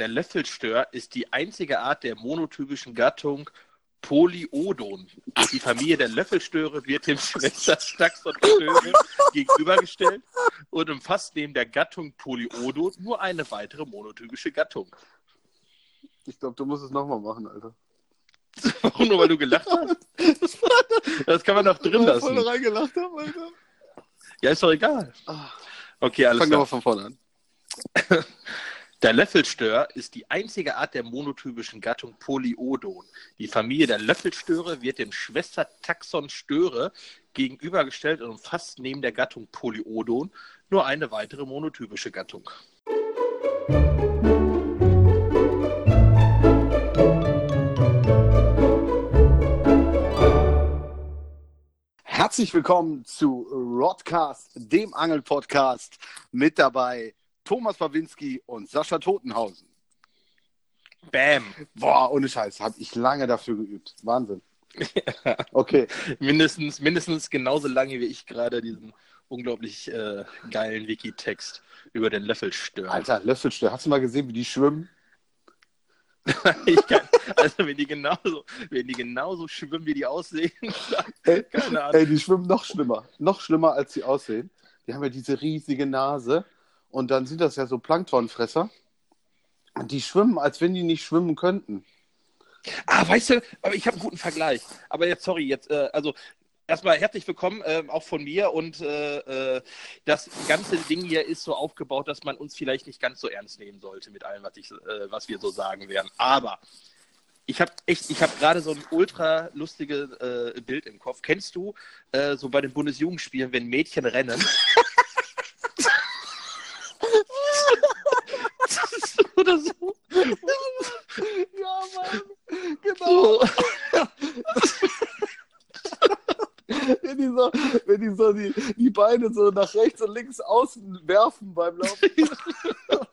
Der Löffelstör ist die einzige Art der monotypischen Gattung Polyodon. Die Familie der Löffelstöre wird dem Schwestertaxon Störe gegenübergestellt und umfasst neben der Gattung Polyodon nur eine weitere monotypische Gattung. Ich glaube, du musst es nochmal machen, Alter. Warum nur, weil du gelacht hast? Das kann man doch drin Weil ich voll lassen. reingelacht habe, Alter. Ja, ist doch egal. Ah, Okay, alles Fang klar. nochmal von vorne an. Der Löffelstör ist die einzige Art der monotypischen Gattung Polyodon. Die Familie der Löffelstöre wird dem Schwestertaxon Störe gegenübergestellt und umfasst neben der Gattung Polyodon nur eine weitere monotypische Gattung. Herzlich willkommen zu Rodcast, dem Angelpodcast. Mit dabei Thomas Pawinski und Sascha Totenhausen. Bam! Boah, ohne Scheiß, habe ich lange dafür geübt. Wahnsinn. Okay, Mindestens, mindestens genauso lange wie ich gerade diesen unglaublich äh, geilen Wiki-Text über den Löffelstör. Alter, Löffelstör, hast du mal gesehen, wie die schwimmen? Ich kann, also wenn die genauso, wenn die genauso schwimmen, wie die aussehen, keine Ahnung. ey, die schwimmen noch schlimmer. Noch schlimmer, als sie aussehen. Die haben ja diese riesige Nase und dann sind das ja so Planktonfresser. Und die schwimmen, als wenn die nicht schwimmen könnten. Ah, weißt du, aber ich habe einen guten Vergleich. Aber jetzt, sorry, jetzt, äh, also erstmal herzlich willkommen, äh, auch von mir. Und äh, äh, das ganze Ding hier ist so aufgebaut, dass man uns vielleicht nicht ganz so ernst nehmen sollte mit allem, was, ich, äh, was wir so sagen werden. Aber ich habe echt, ich habe gerade so ein ultra lustiges äh, Bild im Kopf. Kennst du äh, so bei den Bundesjugendspielen, wenn Mädchen rennen? Oder so. Ja, Mann, genau. so. Wenn die so, wenn die, so die, die Beine so nach rechts und links außen werfen beim Laufen.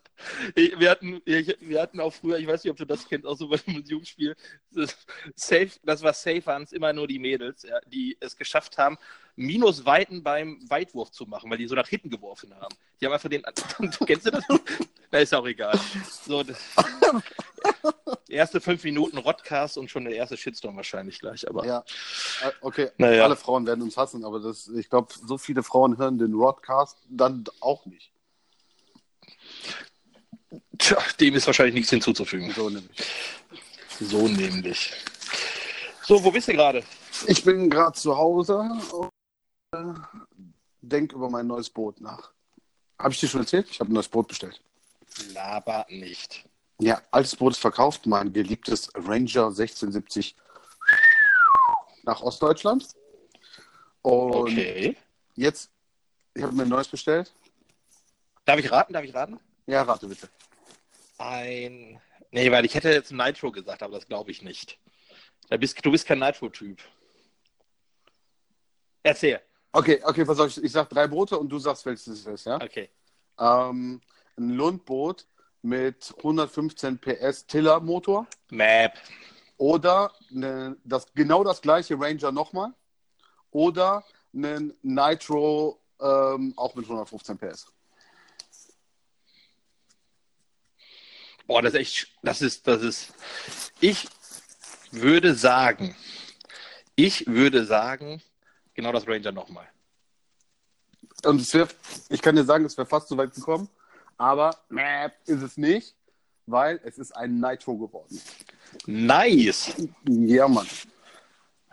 Ich- Wir hatten, ich- wir hatten auch früher, ich weiß nicht, ob du das kennst, auch so bei dem Jugendspiel, das, safe, das war safe, waren es immer nur die Mädels, ja, die es geschafft haben, Minusweiten beim Weitwurf zu machen, weil die so nach hinten geworfen haben. Die haben einfach den, kennst du das? Na, ist auch egal. So, das, erste fünf Minuten Rodcast und schon der erste Shitstorm wahrscheinlich gleich, aber Ja, äh, okay. Naja. Alle Frauen werden uns hassen, aber das, ich glaube, so viele Frauen hören den Rodcast dann auch nicht. tja, dem ist wahrscheinlich nichts hinzuzufügen. So nämlich. So nämlich. So, wo bist du gerade? Ich bin gerade zu Hause und äh, denk über mein neues Boot nach. Habe ich dir schon erzählt? Ich habe ein neues Boot bestellt. Laber nicht. Ja, altes Boot ist verkauft, mein geliebtes Ranger 1670 nach Ostdeutschland. Und Okay. jetzt, ich habe mir ein neues bestellt. Darf ich raten? Darf ich raten? Ja, rate bitte. Ein. Nee, weil ich hätte jetzt Nitro gesagt, aber das glaube ich nicht. Da bist, du bist kein Nitro-Typ. Erzähl. Okay, okay, pass auf, ich, ich sag drei Boote und du sagst, welches es ist, ja? Okay. Ähm, ein Lundboot mit 115 PS Tiller-Motor Map. oder eine, das, genau das gleiche Ranger nochmal oder einen Nitro ähm, auch mit 115 PS. Boah, das ist echt. Das ist, das ist. Ich würde sagen. Ich würde sagen, genau das Ranger nochmal. Und es wär, ich kann dir sagen, es wäre fast so weit gekommen, aber mäh, ist es nicht, weil es ist ein Nitro geworden. Nice. Ja, Mann.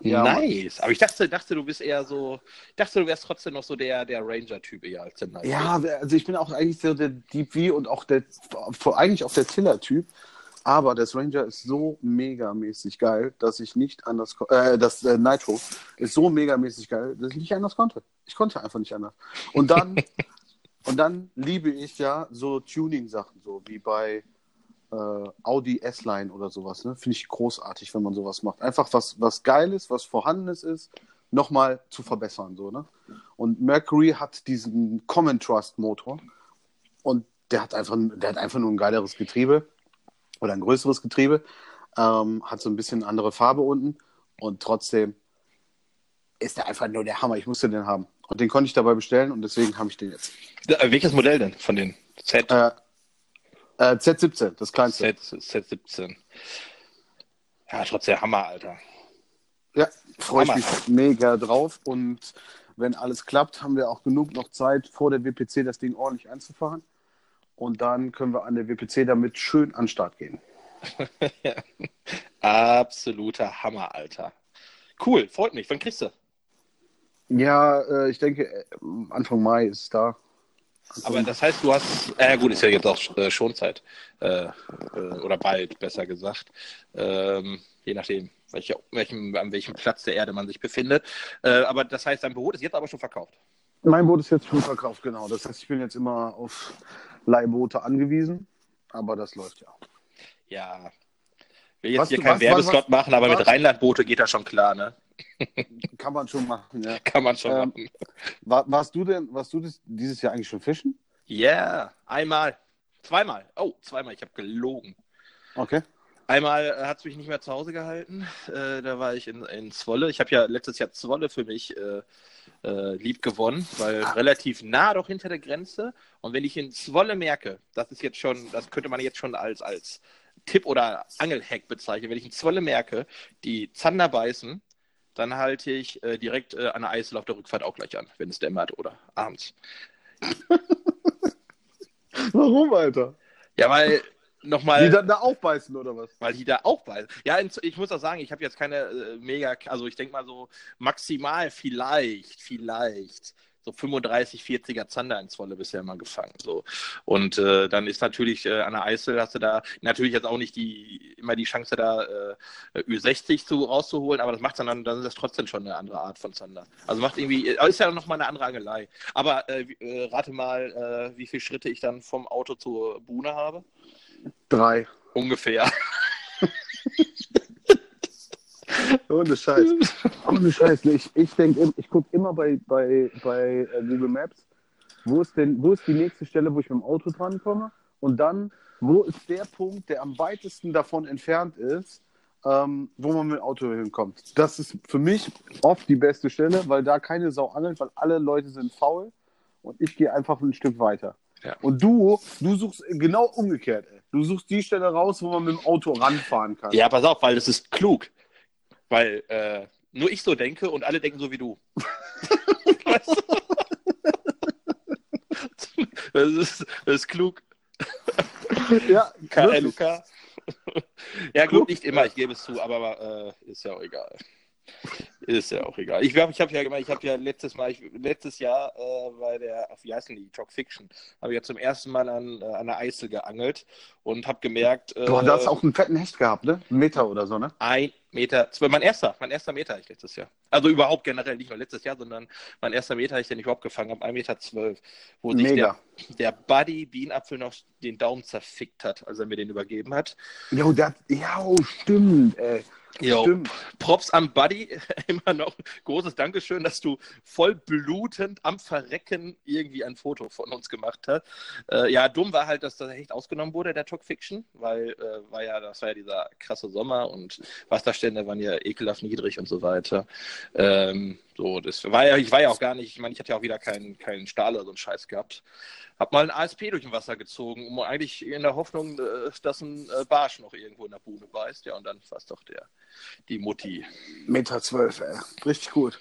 Ja, nice. Aber ich dachte, dachte, du bist eher so. Ich dachte, du wärst trotzdem noch so der, der Ranger-Typ eher als der Nitro. Ja, also ich bin auch eigentlich so der Deep V und auch der, eigentlich auch der Tiller-Typ. Aber das Ranger ist so megamäßig geil, dass ich nicht anders, äh, das äh, Nitro ist so megamäßig geil, dass ich nicht anders konnte. Ich konnte einfach nicht anders. Und dann, und dann liebe ich ja so Tuning-Sachen, so wie bei äh, Audi S-Line oder sowas. Ne? Finde ich großartig, wenn man sowas macht. Einfach was, was Geiles, was Vorhandenes ist, nochmal zu verbessern. So, ne? Und Mercury hat diesen Common Trust Motor und der hat einfach, der hat einfach nur ein geileres Getriebe oder ein größeres Getriebe, ähm, hat so ein bisschen andere Farbe unten und trotzdem ist der einfach nur der Hammer. Ich musste den haben. Und den konnte ich dabei bestellen und deswegen habe ich den jetzt. Äh, Welches Modell denn von den Z? Äh, Äh, Z17, das kleinste. Z, Z17. Ja, trotzdem Hammer, Alter. Ja, freue ich mich mega drauf. Und wenn alles klappt, haben wir auch genug noch Zeit, vor der WPC das Ding ordentlich einzufahren. Und dann können wir an der WPC damit schön an den Start gehen. Absoluter Hammer, Alter. Cool, freut mich. Wann kriegst du? Ja, äh, ich denke, äh, Anfang Mai ist es da. Aber das heißt, du hast, äh, gut, ist ja jetzt auch äh, Schonzeit. Äh, äh, oder bald, besser gesagt. Ähm, je nachdem, welche, welchem, an welchem Platz der Erde man sich befindet. Äh, aber das heißt, dein Boot ist jetzt aber schon verkauft. Mein Boot ist jetzt schon verkauft, genau. Das heißt, ich bin jetzt immer auf Leihboote angewiesen. Aber das läuft ja. Ja. Will jetzt Was hier keinen was- machen, aber was- mit Rheinlandboote geht das schon klar, ne? Kann man schon machen, ja. Kann man schon Ähm, machen. War, warst du denn, warst du das, dieses Jahr eigentlich schon fischen? Ja, einmal. Zweimal. Oh, zweimal. Ich habe gelogen. Okay. Einmal hat es mich nicht mehr zu Hause gehalten. Äh, da war ich in, in Zwolle. Ich habe ja letztes Jahr Zwolle für mich äh, äh, lieb gewonnen, weil relativ nah doch hinter der Grenze. Und wenn ich in Zwolle merke, das ist jetzt schon, das könnte man jetzt schon als, als Tipp oder Angelhack bezeichnen, wenn ich in Zwolle merke, die Zander beißen, dann halte ich äh, direkt äh, an der Eisel auf der Rückfahrt auch gleich an, wenn es dämmert oder abends. Warum, Alter? Ja, weil Die nochmal. dann da aufbeißen oder was? Weil die da bei. Ja, ich muss auch sagen, ich habe jetzt keine äh, mega, also ich denke mal so maximal vielleicht, vielleicht so 35, 40er Zander in Zwolle bisher mal gefangen. So. Und äh, dann ist natürlich äh, an der Eisel hast du da natürlich jetzt auch nicht die immer die Chance da äh, Ü60 zu rauszuholen, aber das macht dann, dann ist das trotzdem schon eine andere Art von Zander. Also macht irgendwie, aber ist ja noch mal eine andere Angelei. Aber äh, äh, rate mal, äh, wie viele Schritte ich dann vom Auto zur Buhne habe? Drei. Ungefähr. Ohne Scheiß. Ohne Scheiß. Ich, ich denke, ich gucke immer bei, bei, bei äh, Google Maps, wo ist denn, wo ist die nächste Stelle, wo ich mit dem Auto drankomme? Und dann, wo ist der Punkt, der am weitesten davon entfernt ist, ähm, wo man mit dem Auto hinkommt. Das ist für mich oft die beste Stelle, weil da keine Sau angelt, weil alle Leute sind faul und ich gehe einfach ein Stück weiter. Ja. Und du, du suchst genau umgekehrt. Ey. Du suchst die Stelle raus, wo man mit dem Auto ranfahren kann. Ja, pass auf, weil das ist klug. Weil äh, nur ich so denke und alle denken so wie du. weißt du? Das ist, das ist klug. ja. KLUK. ja, gut, nicht immer, ich gebe es zu, aber äh, ist ja auch egal. Ist ja auch egal. Ich glaube, ich habe ja gemacht, ich habe ja letztes Mal, ich, letztes Jahr äh, bei der, wie heißen die, Talk Fiction, habe ich ja zum ersten Mal an, äh, an der Eisel geangelt und habe gemerkt, äh, da hast du auch einen fetten Hecht gehabt, ne? Ein Meter oder so, ne? ein Meter, zwölf, mein erster, mein erster Meter ich letztes Jahr. Also überhaupt generell, nicht nur letztes Jahr, sondern mein erster Meter ich den ich überhaupt gefangen habe, ein Meter zwölf, wo sich Mega. der, der Buddy Bienenapfel noch den Daumen zerfickt hat, als er mir den übergeben hat. Jo, der, ja, oh, stimmt, ey. Jo, Stimmt. Props am Buddy, immer noch großes Dankeschön, dass du voll blutend am Verrecken irgendwie ein Foto von uns gemacht hast. Äh, ja, dumm war halt, dass das Hecht ausgenommen wurde, der Talk Fiction, weil äh, war ja, das war ja dieser krasse Sommer und Wasserstände waren ja ekelhaft niedrig und so weiter. Ähm, so, das war ja, ich war ja auch gar nicht, ich meine, ich hatte ja auch wieder keinen keinen Stahl oder so einen Scheiß gehabt. Hab mal ein ASP durch ein Wasser gezogen, um eigentlich in der Hoffnung, äh, dass ein äh, Barsch noch irgendwo in der Buhne beißt. Ja, und dann war es doch der, die Mutti. Meter zwölf, ey. Richtig gut.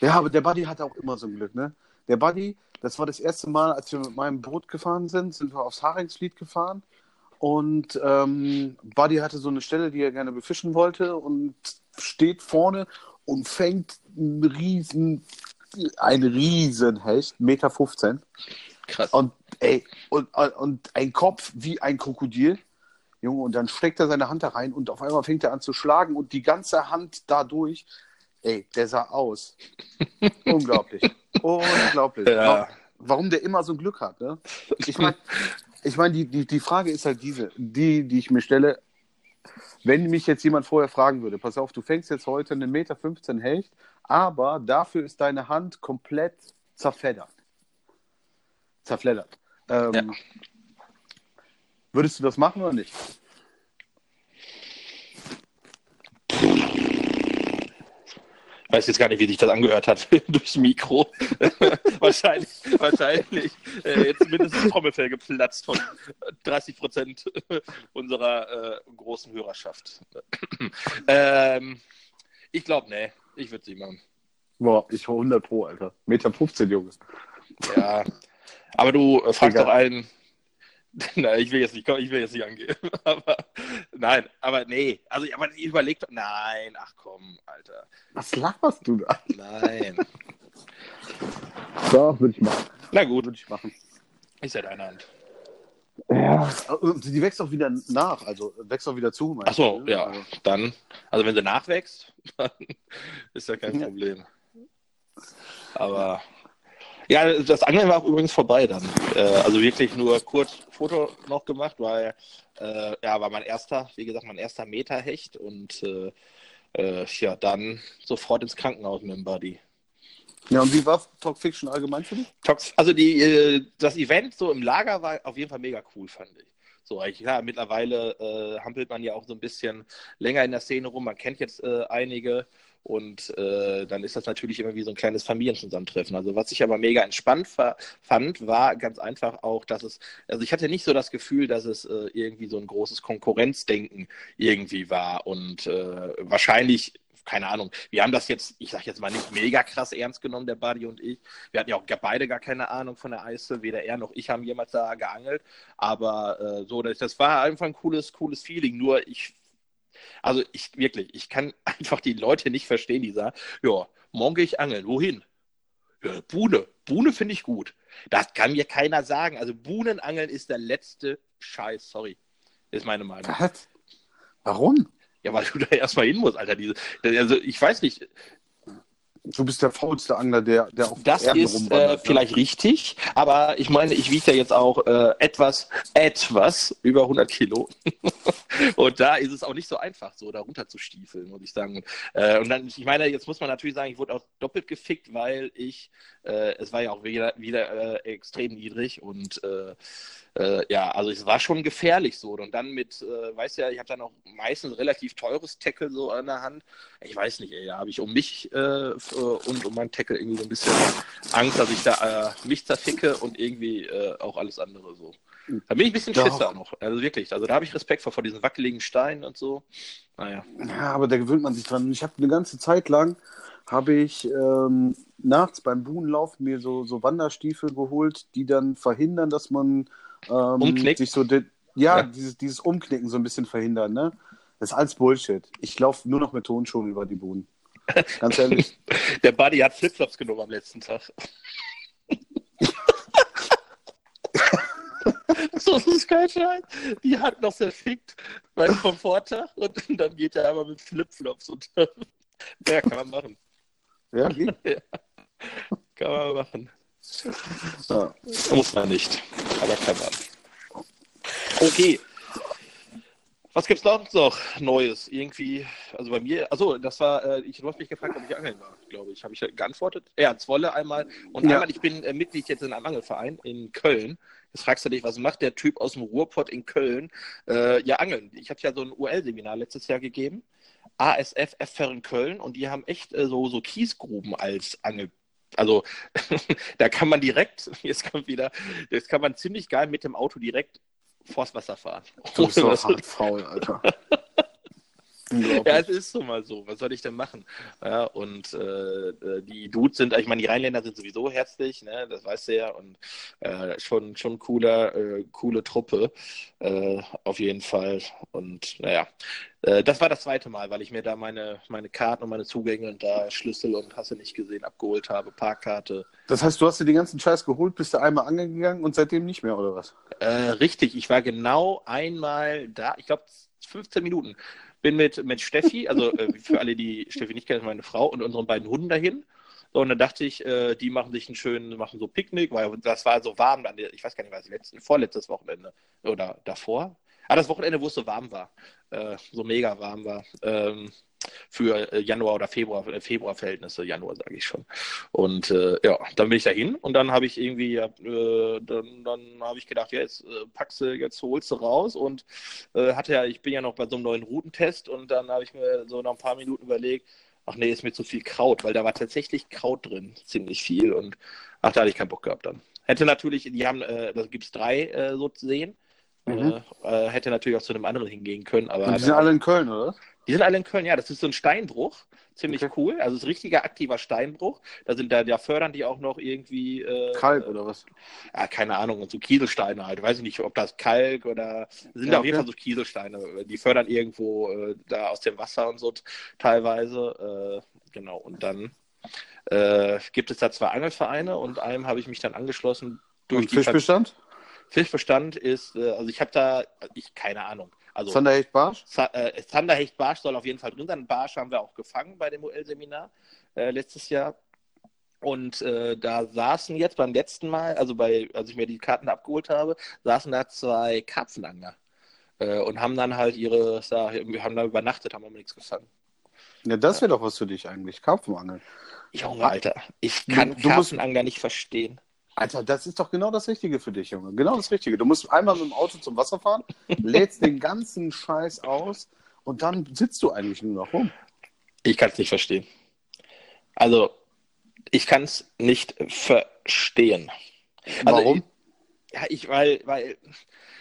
Ja, aber der Buddy hatte auch immer so ein Glück, ne? Der Buddy, das war das erste Mal, als wir mit meinem Boot gefahren sind, sind wir aufs Haringsfleet gefahren. Und ähm, Buddy hatte so eine Stelle, die er gerne befischen wollte und steht vorne und fängt einen riesen, ein riesen Hecht, Meter 15. Krass. Und, ey, und, und ein Kopf wie ein Krokodil. Junge, und dann steckt er seine Hand da rein und auf einmal fängt er an zu schlagen und die ganze Hand dadurch. Ey, der sah aus. Unglaublich. Unglaublich. Ja. Wa- Warum der immer so ein Glück hat, ne? Ich meine, ich mein, die, die, die Frage ist halt diese, die, die ich mir stelle, wenn mich jetzt jemand vorher fragen würde, pass auf, du fängst jetzt heute einen Meter 15 Hecht, aber dafür ist deine Hand komplett zerfleddert. Zerfleddert. Ähm, Ja. Würdest du das machen oder nicht? weiß jetzt gar nicht, wie sich das angehört hat durchs Mikro. wahrscheinlich, wahrscheinlich äh, jetzt mindestens Trommelfell geplatzt von 30 Prozent unserer äh, großen Hörerschaft. ähm, ich glaube, nee, ich würde sie machen. Boah, ich war 100 Pro, Alter. Meter 15, Junge. Ja, aber du äh, fragst doch einen, Nein, ich will jetzt nicht, ich will jetzt nicht angehen. aber, nein, aber nee. Also, aber ich überlegt, nein, ach komm, Alter. Was laberst du da? Nein. so, würde ich machen. Na gut. Würde ich machen. Ist ja deine Hand. Ja. Die wächst auch wieder nach, also wächst auch wieder zu. Ach so, ja. Also. Dann, also wenn sie nachwächst, dann ist ja kein Problem. Aber ja, das Angeln war übrigens vorbei dann. Äh, also wirklich nur kurz Foto noch gemacht, weil äh, ja, war mein erster, wie gesagt, mein erster Meterhecht und äh, äh, ja, dann sofort ins Krankenhaus mit dem Buddy. Ja, und wie war Talk Fiction allgemein für dich? Also die, äh, das Event so im Lager war auf jeden Fall mega cool, fand ich. So, klar, mittlerweile äh, hampelt man ja auch so ein bisschen länger in der Szene rum. Man kennt jetzt einige und äh, dann ist das natürlich immer wie so ein kleines Familienzusammentreffen. Also was ich aber mega entspannt fand, war ganz einfach auch, dass es, also ich hatte nicht so das Gefühl, dass es äh, irgendwie so ein großes Konkurrenzdenken irgendwie war. Und äh, wahrscheinlich keine Ahnung, wir haben das jetzt, ich sag jetzt mal nicht mega krass ernst genommen, der Buddy und ich. Wir hatten ja auch beide gar keine Ahnung von der Eise, weder er noch ich haben jemals da geangelt. Aber äh, so, das, das war einfach ein cooles, cooles Feeling. Nur ich also ich wirklich, ich kann einfach die Leute nicht verstehen, die sagen, ja, morgen gehe ich angeln. Wohin? Ja, Buhne. Buhne finde ich gut. Das kann mir keiner sagen. Also Buhnenangeln ist der letzte Scheiß, sorry. Ist meine Meinung. Was? Warum? Ja, weil du da erstmal hin musst, Alter. Diese, also ich weiß nicht, Du bist der faulste Angler, der, der auf Das Erden ist äh, ne? vielleicht richtig, aber ich meine, ich wiege ja jetzt auch äh, etwas, etwas über 100 Kilo. und da ist es auch nicht so einfach, so da runter zu stiefeln, muss ich sagen. Äh, und dann, ich meine, jetzt muss man natürlich sagen, ich wurde auch doppelt gefickt, weil ich, äh, es war ja auch wieder, wieder äh, extrem niedrig und äh, äh, ja, also es war schon gefährlich so. Und dann mit, äh, weiß ja, ich habe dann auch meistens relativ teures Tackle so an der Hand. Ich weiß nicht, ey, da habe ich um mich äh, und um meinen Tackle irgendwie so ein bisschen Angst, dass ich da äh, mich zerficke und irgendwie äh, auch alles andere so. Da bin ich ein bisschen Schisser noch. Also wirklich, also da habe ich Respekt vor, vor diesen wackeligen Steinen und so. Naja. Ja, aber da gewöhnt man sich dran. Ich habe eine ganze Zeit lang habe ich ähm, nachts beim Buhnenlauf mir so, so Wanderstiefel geholt, die dann verhindern, dass man ähm, sich so ja, ja, Dieses, dieses Umknicken so ein bisschen verhindern, ne? Das ist alles Bullshit. Ich laufe nur noch mit Tonschuhen über die Boden. Ganz ehrlich. Der Buddy hat Flipflops genommen am letzten Tag. so ist kein Scheiß. Die hat noch verfickt beim Komforttag und dann geht er aber mit Flipflops und ja, kann man machen. Ja, ja. Kann man machen. Ja. Muss man nicht, aber man. Okay. Was gibt's sonst noch Neues? Irgendwie, also bei mir, also das war, äh, ich, hast mich gefragt, ob ich angeln war, glaube ich. Habe ich geantwortet? Ja, Zwolle einmal. Und ja. einmal, ich bin äh, Mitglied jetzt in einem Angelverein in Köln. Jetzt fragst du dich, was macht der Typ aus dem Ruhrpott in Köln? Äh, ja, Angeln. Ich habe ja so ein UL-Seminar letztes Jahr gegeben. ASF FR in Köln und die haben echt äh, so, so Kiesgruben als Angel also da kann man direkt, jetzt kommt wieder, jetzt kann man ziemlich geil mit dem Auto direkt vors Wasser fahren. Du bist so hart faul, Alter. ja, es ist so mal so. Was soll ich denn machen? Ja, und äh, die Dudes sind, ich meine, die Rheinländer sind sowieso herzlich, ne? das weißt du ja. Und äh, schon, schon cooler, äh, coole Truppe, äh, auf jeden Fall. Und naja, äh, das war das zweite Mal, weil ich mir da meine, meine Karten und meine Zugänge und da Schlüssel und hast du nicht gesehen, abgeholt habe, Parkkarte. Das heißt, du hast dir den ganzen Scheiß geholt, bist du einmal angegangen und seitdem nicht mehr, oder was? Äh, richtig, ich war genau einmal da, ich glaube 15 Minuten bin mit, mit Steffi, also äh, für alle, die Steffi nicht kennen, meine Frau und unseren beiden Hunden dahin. So, und dann dachte ich, äh, die machen sich einen schönen, machen so Picknick, weil das war so warm, ich weiß gar nicht, was letzten, vorletztes Wochenende oder davor. Ah, das Wochenende, wo es so warm war, äh, so mega warm war. Ähm, für äh, Januar oder Februar, äh, Februarverhältnisse, Januar sage ich schon. Und äh, ja, dann bin ich dahin und dann habe ich irgendwie, äh, dann, dann habe ich gedacht, ja, jetzt äh, packst du, jetzt holst du raus und äh, hatte ja, ich bin ja noch bei so einem neuen Routentest und dann habe ich mir so nach ein paar Minuten überlegt, ach nee, ist mir zu viel Kraut, weil da war tatsächlich Kraut drin, ziemlich viel. Und ach, da hatte ich keinen Bock gehabt dann. Hätte natürlich, die haben, äh, da gibt es drei so sehen. Mhm. Äh, hätte natürlich auch zu einem anderen hingehen können. Aber Und die sind alle in Köln, oder? Die sind alle in Köln, ja. Das ist so ein Steinbruch. Ziemlich okay. cool. Also es ist ein richtiger aktiver Steinbruch. Da sind da, da fördern die auch noch irgendwie. Äh, Kalk oder was? Ja, keine Ahnung. Und so Kieselsteine halt. Weiß ich nicht, ob das Kalk oder. Sind ja, da auf jeden Fall so Kieselsteine. Die fördern irgendwo äh, da aus dem Wasser und so teilweise. Äh, genau. Und dann äh, gibt es da zwei Angelvereine und einem habe ich mich dann angeschlossen. Durch und Fischbestand? Ver Fischbestand ist, äh, also ich habe da, ich keine Ahnung. Also, Zanderhecht Barsch? Äh, Zanderhecht Barsch soll auf jeden Fall drin sein. Barsch haben wir auch gefangen bei dem UL-Seminar äh, letztes Jahr. Und äh, da saßen jetzt beim letzten Mal, also bei, als ich mir die Karten abgeholt habe, saßen da zwei Karpfenangler äh, und haben dann halt ihre, wir haben da übernachtet, haben aber nichts gefangen. Ja, das wäre doch was für dich eigentlich, Karpfenangeln. Junge, Alter, ich kann du, Karpfenangler nicht verstehen. Alter, das ist doch genau das Richtige für dich, Junge. Genau das Richtige. Du musst einmal mit dem Auto zum Wasser fahren, lädst den ganzen Scheiß aus und dann sitzt du eigentlich nur noch rum. Ich kann es nicht verstehen. Also, ich kann es nicht verstehen. Also, Warum? ja, ich, weil, weil,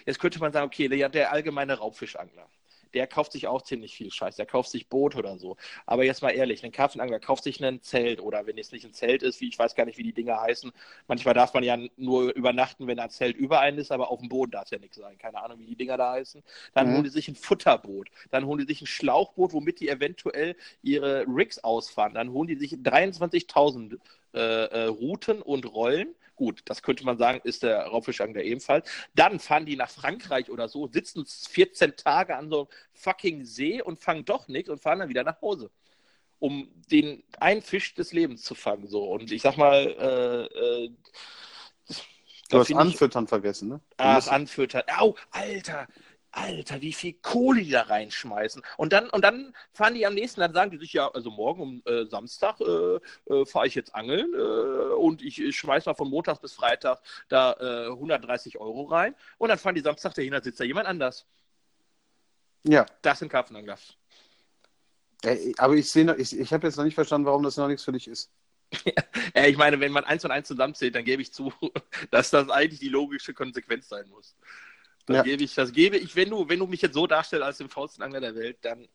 jetzt könnte man sagen, okay, der, der allgemeine Raubfischangler der kauft sich auch ziemlich viel Scheiß. Der kauft sich Boot oder so. Aber jetzt mal ehrlich, ein Karpfenangler kauft sich ein Zelt oder wenn es nicht ein Zelt ist, wie ich weiß gar nicht, wie die Dinger heißen. Manchmal darf man ja nur übernachten, wenn ein Zelt über einen ist, aber auf dem Boden darf es ja nichts sein. Keine Ahnung, wie die Dinger da heißen. Dann mhm. holen die sich ein Futterboot. Dann holen die sich ein Schlauchboot, womit die eventuell ihre Rigs ausfahren. Dann holen die sich 23.000 äh, äh, Routen und Rollen Gut, das könnte man sagen, ist der Raubfischangler ebenfalls. Dann fahren die nach Frankreich oder so, sitzen 14 Tage an so einem fucking See und fangen doch nichts und fahren dann wieder nach Hause um den einen Fisch des Lebens zu fangen. So. Und ich sag mal, äh, äh, Du hast Anfüttern ich... vergessen, ne? Du Ach, Anfüttern. Au, Alter, Alter, wie viel Kohle die da reinschmeißen. Und dann, und dann fahren die am nächsten, dann sagen die sich, ja, also morgen um äh, Samstag äh, äh, fahre ich jetzt angeln äh, und ich, ich schmeiß mal von Montags bis Freitag da 130 äh, Euro rein. Und dann fahren die Samstag dahin, sitzt da jemand anders. Ja. Das sind Karpfenangler. aber ich sehe ich, ich habe jetzt noch nicht verstanden, warum das noch nichts für dich ist. ja, ich meine, wenn man eins und eins zusammenzählt, dann gebe ich zu, dass das eigentlich die logische Konsequenz sein muss. Das ja. gebe ich, das gebe ich, wenn du, wenn du mich jetzt so darstellst als den faulsten Angler der Welt, dann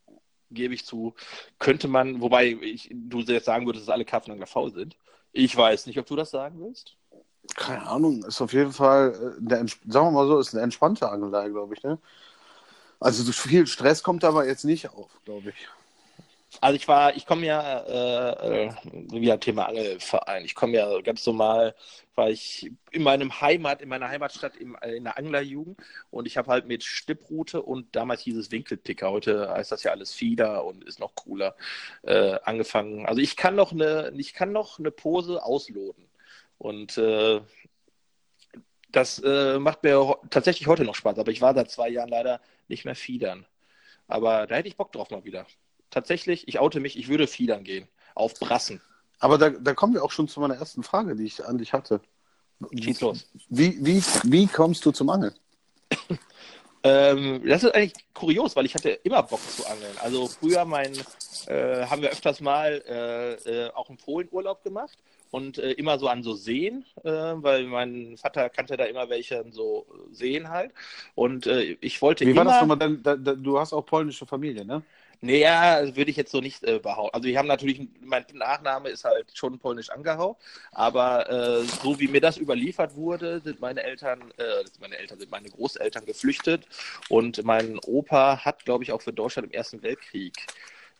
gebe ich zu, könnte man, wobei ich, du jetzt sagen würdest, dass alle Karpfenangler faul sind. Ich weiß nicht, ob du das sagen willst. Keine Ahnung, ist auf jeden Fall, äh, eine, sagen wir mal so, ist eine entspannte Angelei, glaube ich. Ne? Also so viel Stress kommt aber jetzt nicht auf, glaube ich. Also ich war, ich komme ja, äh, äh, wieder Thema Angelverein. Ich komme ja ganz normal, weil ich in meinem Heimat, in meiner Heimatstadt im, in der Anglerjugend und ich habe halt mit Stipprute und damals hieß es Winkelpicker, heute heißt das ja alles Fieder und ist noch cooler, äh, angefangen. Also ich kann noch eine, ich kann noch eine Pose ausloten. Und äh, das äh, macht mir tatsächlich heute noch Spaß, aber ich war seit zwei Jahren leider nicht mehr Fiedern. Aber da hätte ich Bock drauf mal wieder tatsächlich, ich oute mich, ich würde fiedern gehen. Auf Brassen. Aber da, da kommen wir auch schon zu meiner ersten Frage, die ich an dich hatte. Schieß los. Wie, wie, wie kommst du zum Angeln? ähm, das ist eigentlich kurios, weil ich hatte immer Bock zu angeln. Also früher mein, äh, haben wir öfters mal äh, äh, auch einen Polenurlaub gemacht und äh, immer so an so Seen, äh, weil mein Vater kannte da immer welche an so Seen halt. Und äh, ich wollte Wie immer... war das nochmal? Denn, da, da, du hast auch polnische Familie, ne? Naja, würde ich jetzt so nicht äh, behaupten. Also wir haben natürlich, mein Nachname ist halt schon polnisch angehaucht, aber äh, so wie mir das überliefert wurde, sind meine Eltern, äh, meine Eltern sind meine Großeltern geflüchtet und mein Opa hat, glaube ich, auch für Deutschland im Ersten Weltkrieg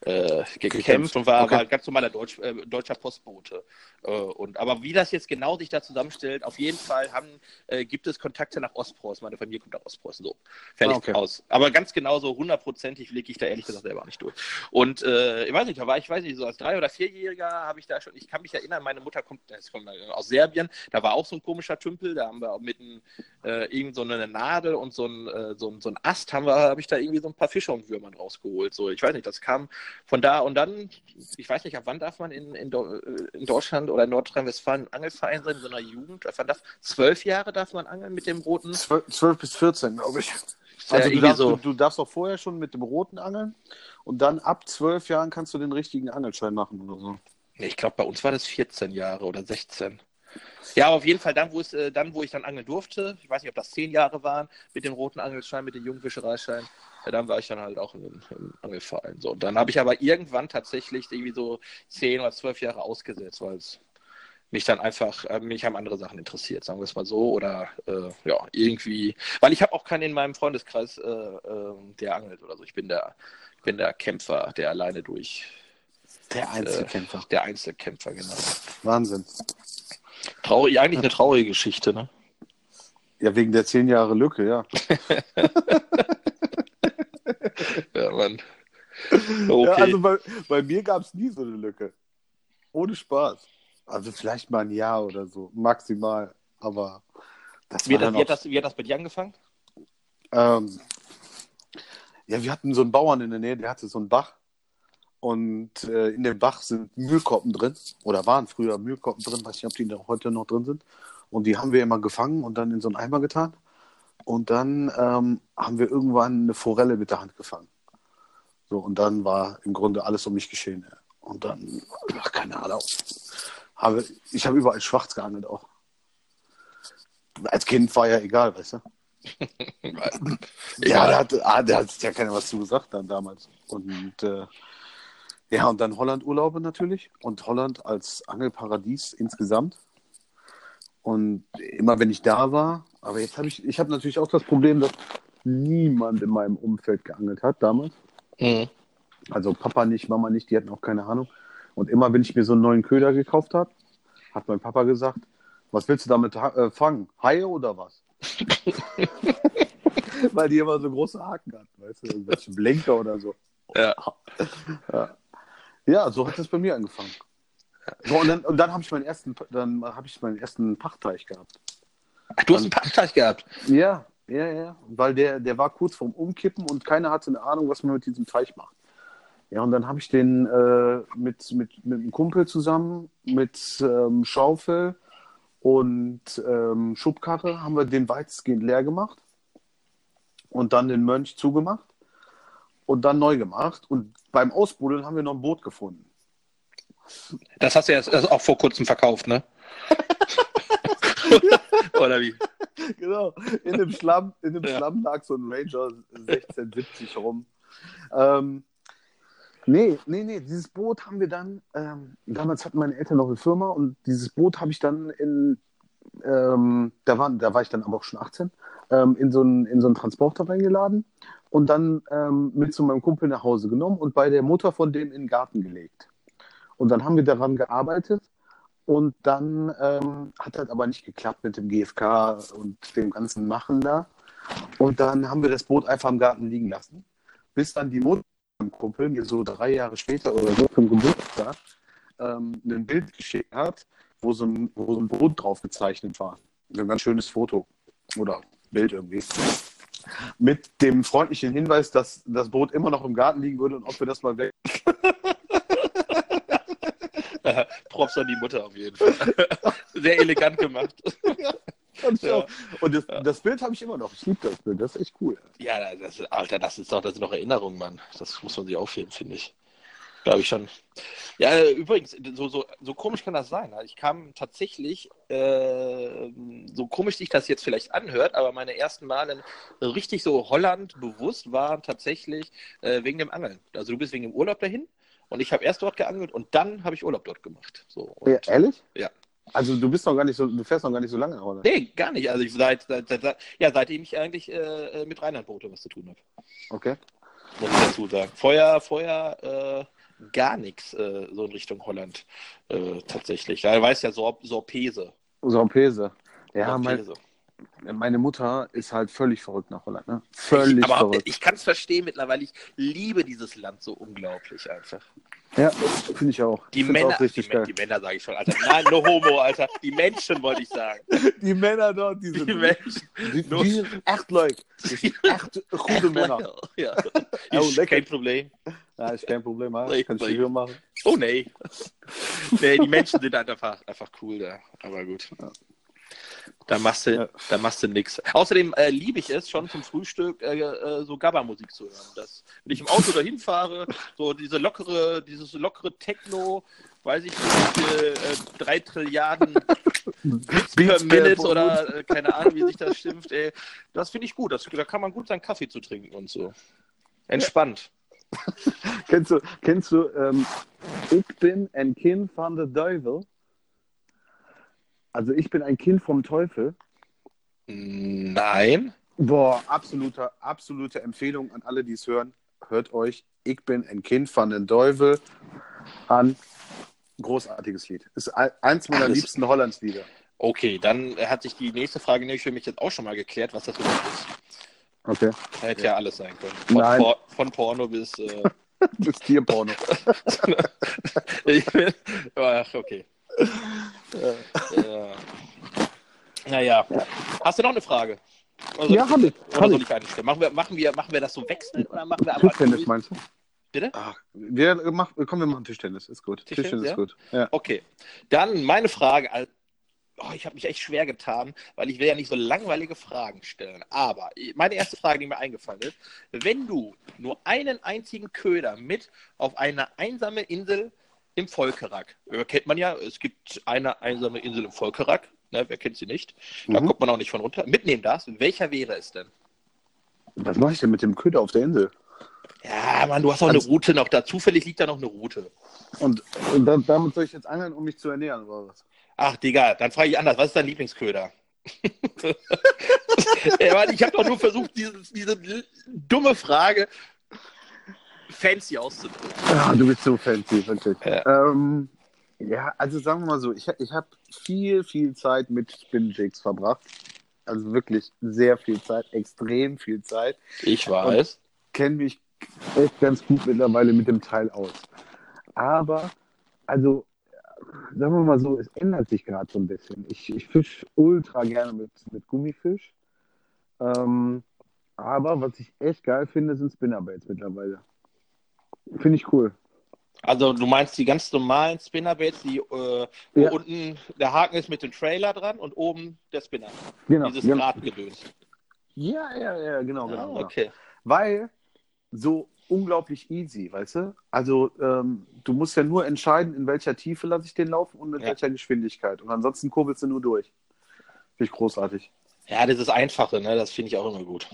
äh, gekämpft und war, okay. war ganz normaler Deutsch, äh, deutscher Postbote. Äh, und, aber wie das jetzt genau sich da zusammenstellt, auf jeden Fall haben, äh, gibt es Kontakte nach Ostpreußen. Meine Familie kommt nach Ostpreußen. So, fertig ah, okay. aus. Aber ganz genau so hundertprozentig lege ich da ehrlich gesagt selber nicht durch. Und äh, ich weiß nicht, da war ich, weiß nicht, so als Drei- oder Vierjähriger habe ich da schon, ich kann mich erinnern, meine Mutter kommt, das kommt aus Serbien, da war auch so ein komischer Tümpel, da haben wir auch mit einem, äh, irgend so eine Nadel und so ein, äh, so ein, so ein Ast haben wir, habe ich da irgendwie so ein paar Fische und Würmern rausgeholt. So, ich weiß nicht, das kam von da und dann, ich weiß nicht, ab wann darf man in, in, in Deutschland oder in Nordrhein-Westfalen Angelverein sein, in so einer Jugend? Man darf, zwölf Jahre darf man angeln mit dem roten? Zwölf, zwölf bis 14, glaube ich. Also du darfst, so, du, du darfst auch vorher schon mit dem roten angeln und dann ab zwölf Jahren kannst du den richtigen Angelschein machen oder so. Ich glaube, bei uns war das 14 Jahre oder 16. Ja, aber auf jeden Fall dann, wo es, äh, dann, wo ich dann angeln durfte, ich weiß nicht, ob das 10 Jahre waren, mit dem roten Angelschein, mit dem Jugendfischereischein, ja, dann war ich dann halt auch im, im Angelverein. So, dann habe ich aber irgendwann tatsächlich irgendwie so 10 oder 12 Jahre ausgesetzt, weil es mich dann einfach, äh, mich haben andere Sachen interessiert, sagen wir es mal so, oder äh, ja, irgendwie, weil ich habe auch keinen in meinem Freundeskreis, äh, äh, der angelt oder so. Ich bin der, ich bin der Kämpfer, der alleine durch, Der Einzelkämpfer. der Einzelkämpfer, genau. Wahnsinn. Traurig, eigentlich eine traurige Geschichte, ne? Ja, wegen der zehn Jahre Lücke, ja. Ja, Mann. Okay. Ja, also bei, bei mir gab es nie so eine Lücke. Ohne Spaß. Also vielleicht mal ein Jahr oder so, maximal. Aber das wie, war hat das, wie, hat das, wie hat das bei dir angefangen? ähm, Ja, wir hatten so einen Bauern in der Nähe, der hatte so einen Bach. Und äh, in dem Bach sind Mühlkoppen drin. Oder waren früher Mühlkoppen drin. Weiß nicht, ob die da heute noch drin sind. Und die haben wir immer gefangen und dann in so einen Eimer getan. Und dann ähm, haben wir irgendwann eine Forelle mit der Hand gefangen. So, und dann war im Grunde alles um mich geschehen. Und dann, ach, keine Ahnung. Habe, ich habe überall schwarz geangelt auch. Als Kind war ja egal, weißt du? Ja, da hat, ah, da hat ja keiner was zu gesagt dann damals. Und äh, ja, und dann Holland-Urlaube natürlich. Und Holland als Angelparadies insgesamt. Und immer wenn ich da war, aber jetzt habe ich, ich habe natürlich auch das Problem, dass niemand in meinem Umfeld geangelt hat damals. Mhm. Also Papa nicht, Mama nicht, die hatten auch keine Ahnung. Und immer, wenn ich mir so einen neuen Köder gekauft habe, hat mein Papa gesagt, was willst du damit äh, fangen? Haie oder was? Weil die immer so große Haken hatten, weißt du, irgendwelche Blinker oder so. Ja. Ja, so hat es bei mir angefangen. So, und dann, und dann habe ich meinen ersten, dann habe ich meinen ersten Pachtteich gehabt. Ach, du hast einen Pachtteich gehabt. Ja, ja, ja. Weil der, der war kurz vorm Umkippen und keiner hatte eine Ahnung, was man mit diesem Teich macht. Ja, und dann habe ich den äh, mit, mit, mit einem Kumpel zusammen, mit ähm, Schaufel und ähm, Schubkarre, haben wir den weitestgehend leer gemacht und dann den Mönch zugemacht und dann neu gemacht. Und beim Ausbuddeln haben wir noch ein Boot gefunden. Das hast du ja auch vor kurzem verkauft, ne? Oder wie? genau. In dem Schlamm, in dem Ja. Schlamm lag so ein Ranger 1670 rum. Ähm, nee, nee, nee, dieses Boot haben wir dann, ähm, damals hatten meine Eltern noch eine Firma und dieses Boot habe ich dann in, ähm, da, war, da war ich dann aber auch schon 18, ähm, in, so einen, in so einen Transporter reingeladen und dann ähm, mit zu meinem Kumpel nach Hause genommen und bei der Mutter von dem in den Garten gelegt. Und dann haben wir daran gearbeitet und dann ähm, hat das aber nicht geklappt mit dem GFK und dem ganzen Machen da. Und dann haben wir das Boot einfach im Garten liegen lassen, bis dann die Mutter vom Kumpel mir so drei Jahre später oder so zum Geburtstag ähm, ein Bild geschickt hat, wo so, ein, wo so ein Boot drauf gezeichnet war. Ein ganz schönes Foto oder Bild irgendwie. Mit dem freundlichen Hinweis, dass das Boot immer noch im Garten liegen würde und ob wir das mal weg. Props an die Mutter auf jeden Fall. Sehr elegant gemacht. Ja. und das, das Bild habe ich immer noch. Ich liebe das Bild. Das ist echt cool. Ja, das, Alter, das ist doch, das sind doch Erinnerungen, Mann. Das muss man sich aufheben, finde ich. Glaube ich schon. Ja, übrigens, so, so, so komisch kann das sein. Ich kam tatsächlich, äh, so komisch sich das jetzt vielleicht anhört, aber meine ersten Male richtig so Holland bewusst waren tatsächlich äh, wegen dem Angeln. Also du bist wegen dem Urlaub dahin und ich habe erst dort geangelt und dann habe ich Urlaub dort gemacht. So, Ja, ehrlich? Ja. Also du bist noch gar nicht so, du fährst noch gar nicht so lange, oder? Nee, gar nicht. Also ich seit, seit, seit, ja, seitdem ich eigentlich äh, mit Rheinland-Boote was zu tun habe. Okay. muss ich dazu sagen. Vorher, vorher äh, gar nichts äh, so in Richtung Holland äh, tatsächlich. Er weiß ja Sor Sorpese. Sorpese. Ja, mein, Sorpese. Meine Mutter ist halt völlig verrückt nach Holland, ne? Völlig ich, aber verrückt. ich kann es verstehen mittlerweile. Ich liebe dieses Land so unglaublich einfach. Ja, finde ich auch. Die Ich Männer, auch die, richtig Men- geil. die Männer sage ich schon, Alter. Nein, no homo, Alter. Die Menschen wollte ich sagen. Die Männer dort, die sind, Die Menschen. die, die sind echt leuk. Die sind echt gute Männer. Ja. Oh, Ist kein Problem. Ja, ist kein Problem, ja. Nee, Kann ich nee. hier machen. Oh nee. nee, die Menschen sind halt einfach, einfach cool da. Aber gut. Da machst du, Ja. da machst du nix. Außerdem äh, liebe ich es, schon zum Frühstück äh, äh, so Gabba-Musik zu hören. Das, wenn ich im Auto dahin fahre, so diese lockere, dieses lockere Techno, weiß ich nicht, äh, drei Trilliarden Beats per Minute oder äh, keine Ahnung, wie sich das schimpft. Ey. Das finde ich gut. Das, da kann man gut seinen Kaffee zu trinken und so. Entspannt. Kennst du, kennst du ähm, Ich bin ein Kind von der Teufel? Also ich bin ein Kind vom Teufel. Nein. Boah, absolute, absolute Empfehlung an alle, die es hören. Hört euch Ich bin ein Kind von den Teufel an. Großartiges Lied. Ist ein- eins meiner Alles- liebsten Hollandslieder. Okay, dann hat sich die nächste Frage nämlich für mich jetzt auch schon mal geklärt, was das überhaupt ist. Okay. Hätte ja alles sein können. Von, Nein. Por von Porno bis. Äh, ist Tierporno. ich bin, ach, okay. Ja. Naja. Hast du noch eine Frage? Soll Ja, hab ich. Oder Hab soll ich. ich eine stellen? Machen wir, machen, wir, machen wir das so wechseln oder machen wir einfach. Tischtennis meinst du? Bitte? Ach, wir, mach, komm, wir machen Tischtennis. Ist gut. Tischtennis, Tischtennis, ja? ist gut. Ja. Okay. Dann meine Frage. Oh, ich habe mich echt schwer getan, weil ich will ja nicht so langweilige Fragen stellen. Aber meine erste Frage, die mir eingefallen ist, wenn du nur einen einzigen Köder mit auf eine einsame Insel im Volkerak, äh, kennt man ja, es gibt eine einsame Insel im Volkerak, ne, wer kennt sie nicht, da Mhm. kommt man auch nicht von runter, mitnehmen darfst, welcher wäre es denn? Was mache ich denn mit dem Köder auf der Insel? Ja, Mann, du hast auch eine Also- Route noch da. Zufällig liegt da noch eine Route. Und, und dann, damit soll ich jetzt angeln, um mich zu ernähren, oder was? Ach, Digga, dann frage ich anders. Was ist dein Lieblingsköder? ja, Mann, ich habe doch nur versucht, diese, diese dumme Frage fancy auszudrücken. Ah, du bist so fancy, wirklich. Ja. Ähm, ja, also sagen wir mal so, ich, ich habe viel, viel Zeit mit Spin Jigs verbracht. Also wirklich sehr viel Zeit, extrem viel Zeit. Ich weiß. Kenne mich echt ganz gut mittlerweile mit dem Teil aus. Aber, also, sagen wir mal so, es ändert sich gerade so ein bisschen. Ich, ich fische ultra gerne mit, mit Gummifisch. Ähm, aber was ich echt geil finde, sind Spinnerbaits mittlerweile. Finde ich cool. Also du meinst die ganz normalen Spinnerbaits, die äh, wo Ja. unten der Haken ist mit dem Trailer dran und oben der Spinner. Genau. Dieses genau. Drahtgedöns. Ja, ja, ja, genau, Ah, genau. genau. okay. Weil so unglaublich easy, weißt du? Also ähm, du musst ja nur entscheiden, in welcher Tiefe lasse ich den laufen und in Ja. welcher Geschwindigkeit. Und ansonsten kurbelst du nur durch. Finde ich großartig. Ja, das ist Einfache, ne? Das finde ich auch immer gut.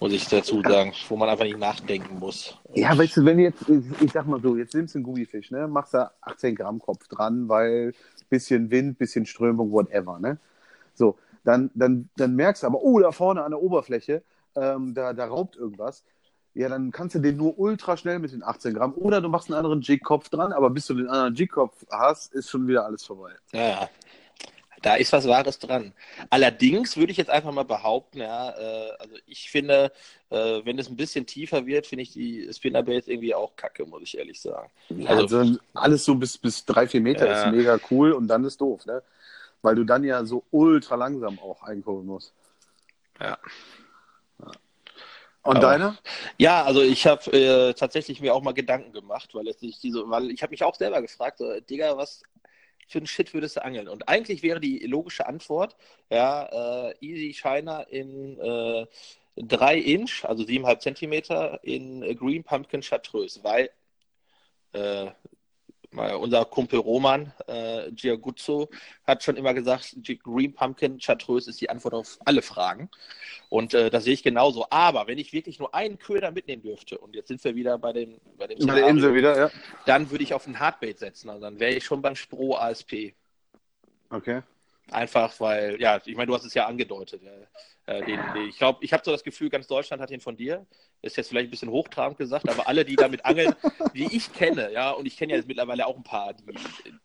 Muss ich dazu sagen, wo man einfach nicht nachdenken muss. Ja, weißt du, wenn du jetzt, ich- sag mal so, jetzt nimmst du einen Gummifisch, ne? Machst da 18 Gramm Kopf dran, weil bisschen Wind, bisschen Strömung, whatever, ne? So, dann, dann, dann merkst du aber, oh, da vorne an der Oberfläche, ähm, da, da raubt irgendwas. Ja, dann kannst du den nur ultra schnell mit den 18 Gramm oder du machst einen anderen Jig-Kopf dran, aber bis du den anderen Jig-Kopf hast, ist schon wieder alles vorbei. Ja, ja. Da ist was Wahres dran. Allerdings würde ich jetzt einfach mal behaupten, ja, äh, also ich finde, äh, wenn es ein bisschen tiefer wird, finde ich die Spinnerbaits irgendwie auch kacke, muss ich ehrlich sagen. Also, Also- alles so bis, bis drei, vier Meter Ja. ist mega cool und dann ist doof, ne? Weil du dann ja so ultra langsam auch einkurbeln musst. Ja. Und Aber- deiner? Ja, also ich habe äh, tatsächlich mir auch mal Gedanken gemacht, weil es nicht diese, weil ich habe mich auch selber gefragt, so, Digga, was für ein Shit würdest du angeln? Und eigentlich wäre die logische Antwort, ja, äh, Easy Shiner in äh, 3 Inch, also 7,5 Zentimeter in Green Pumpkin Chartreuse, weil äh, unser Kumpel Roman äh, Giaguzzo hat schon immer gesagt, Green Pumpkin Chartreuse ist die Antwort auf alle Fragen. Und äh, das sehe ich genauso. Aber wenn ich wirklich nur einen Köder mitnehmen dürfte, und jetzt sind wir wieder bei, dem, bei dem Bei der Szenario, Insel wieder, ja. dann würde ich auf ein Hardbait setzen. Also dann wäre ich schon beim Spro ASP. Okay. Einfach weil, ja, ich meine, du hast es ja angedeutet. Ja. Äh, den, den, ich glaube, ich habe so das Gefühl, ganz Deutschland hat den von dir. Ist jetzt vielleicht ein bisschen hochtrabend gesagt, aber alle, die damit angeln, die ich kenne, ja, und ich kenne ja jetzt mittlerweile auch ein paar, die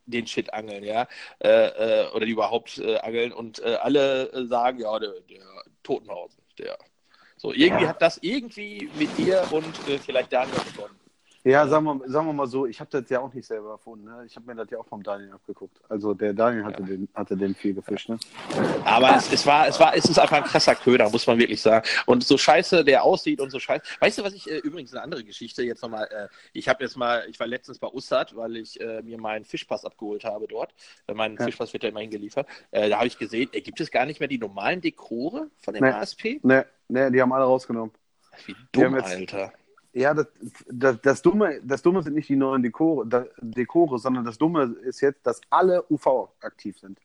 den Shit angeln, ja, äh, äh, oder die überhaupt äh, angeln und äh, alle äh, sagen, ja, der, der Totenhausen, der. So, irgendwie Ja. hat das irgendwie mit dir und äh, vielleicht Daniel begonnen. Ja, sagen wir, sagen wir mal so, ich habe das ja auch nicht selber erfunden. Ne? Ich habe mir das ja auch vom Daniel abgeguckt. Also der Daniel hatte, ja. den, hatte den viel gefischt. Ne? Aber es, es, war, es, war, es ist einfach ein krasser Köder, muss man wirklich sagen. Und so scheiße der aussieht und so scheiße. Weißt du, was ich, äh, übrigens eine andere Geschichte jetzt nochmal, äh, ich habe jetzt mal, ich war letztens bei Ussat, weil ich äh, mir meinen Fischpass abgeholt habe dort. Äh, mein ja. Fischpass wird ja immer geliefert. Äh, da habe ich gesehen, äh, gibt es gar nicht mehr die normalen Dekore von dem nee. ASP? Nee, nee, die haben alle rausgenommen. Wie dumm, jetzt, Alter. Ja, das, das, das, Dumme, das Dumme sind nicht die neuen Dekore, Dekore, sondern das Dumme ist jetzt, dass alle UV aktiv sind.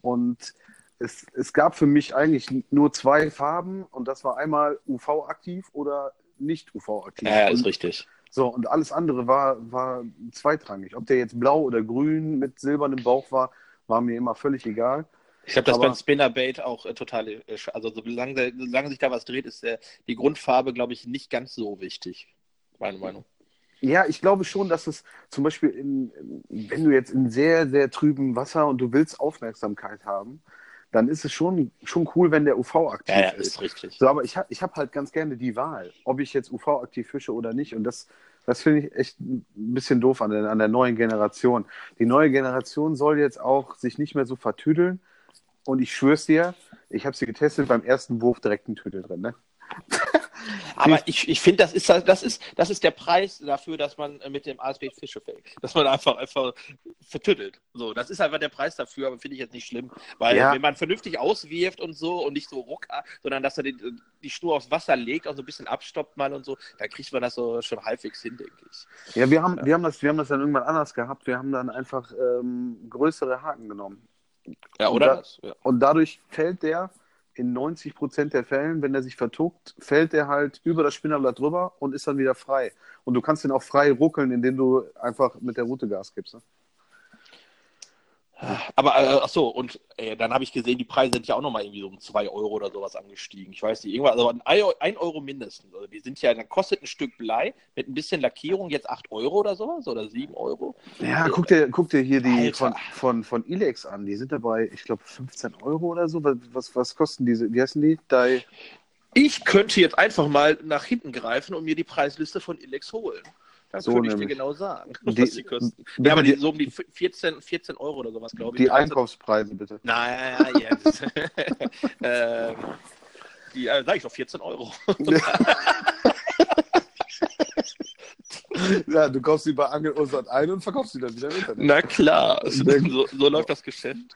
Und es, es gab für mich eigentlich nur zwei Farben und das war einmal UV-aktiv oder nicht UV-aktiv. Ja, ja ist richtig. So, und alles andere war, war zweitrangig. Ob der jetzt blau oder grün mit silbernem Bauch war, war mir immer völlig egal. Ich glaube, das beim Spinnerbait auch äh, total, äh, also solange, solange sich da was dreht, ist der, die Grundfarbe, glaube ich, nicht ganz so wichtig. Meine Meinung. Ja, ich glaube schon, dass es zum Beispiel, in, wenn du jetzt in sehr, sehr trübem Wasser und du willst Aufmerksamkeit haben, dann ist es schon, schon cool, wenn der UV aktiv ja, ja, ist. ist richtig. So, aber ich habe ich hab halt ganz gerne die Wahl, ob ich jetzt UV aktiv fische oder nicht. Und das, das finde ich echt ein bisschen doof an der, an der neuen Generation. Die neue Generation soll jetzt auch sich nicht mehr so vertüdeln, und ich schwör's dir, ich habe sie getestet, beim ersten Wurf direkt ein Tüdel drin. Ne? Aber ich, ich finde, das ist, das, ist, das ist der Preis dafür, dass man mit dem ASB Fische fängt. Dass man einfach, einfach vertüttelt. So, das ist einfach der Preis dafür, aber finde ich jetzt nicht schlimm. Weil ja. wenn man vernünftig auswirft und so und nicht so ruck, sondern dass er die, die Schnur aufs Wasser legt und so ein bisschen abstoppt mal und so, dann kriegt man das so schon halbwegs hin, denke ich. Ja, wir haben, ja. Wir, haben das, wir haben das dann irgendwann anders gehabt. Wir haben dann einfach ähm, größere Haken genommen. Ja, oder? Und, da, ja. und dadurch fällt der in 90 Prozent der Fällen, wenn er sich vertuckt, fällt der halt über das Spinnerblatt drüber und ist dann wieder frei. Und du kannst den auch frei ruckeln, indem du einfach mit der Rute Gas gibst. Ne? Aber, äh, ach so, und äh, dann habe ich gesehen, die Preise sind ja auch nochmal irgendwie so um 2 Euro oder sowas angestiegen. Ich weiß nicht, irgendwas, also 1 Euro mindestens. Also die sind ja, dann kostet ein Stück Blei mit ein bisschen Lackierung jetzt 8 Euro oder sowas oder 7 Euro. Ja, guck dir, guck dir hier die von, von, von Ilex an. Die sind dabei, ich glaube, 15 Euro oder so. Was, was kosten diese? Wie heißen die? Die... Ich könnte jetzt einfach mal nach hinten greifen und mir die Preisliste von Ilex holen. Das so könnte ich dir genau sagen, die, was die kosten. Ja, aber die, so um die 14, 14 Euro oder sowas, glaube ich. Die Einkaufspreise bitte. Nein, ja, das, äh, die, äh, sag ich doch, 14 Euro. ja, du kaufst sie bei Angel Ursat ein und verkaufst sie dann wieder im Internet. Na klar, so, so läuft das Geschäft.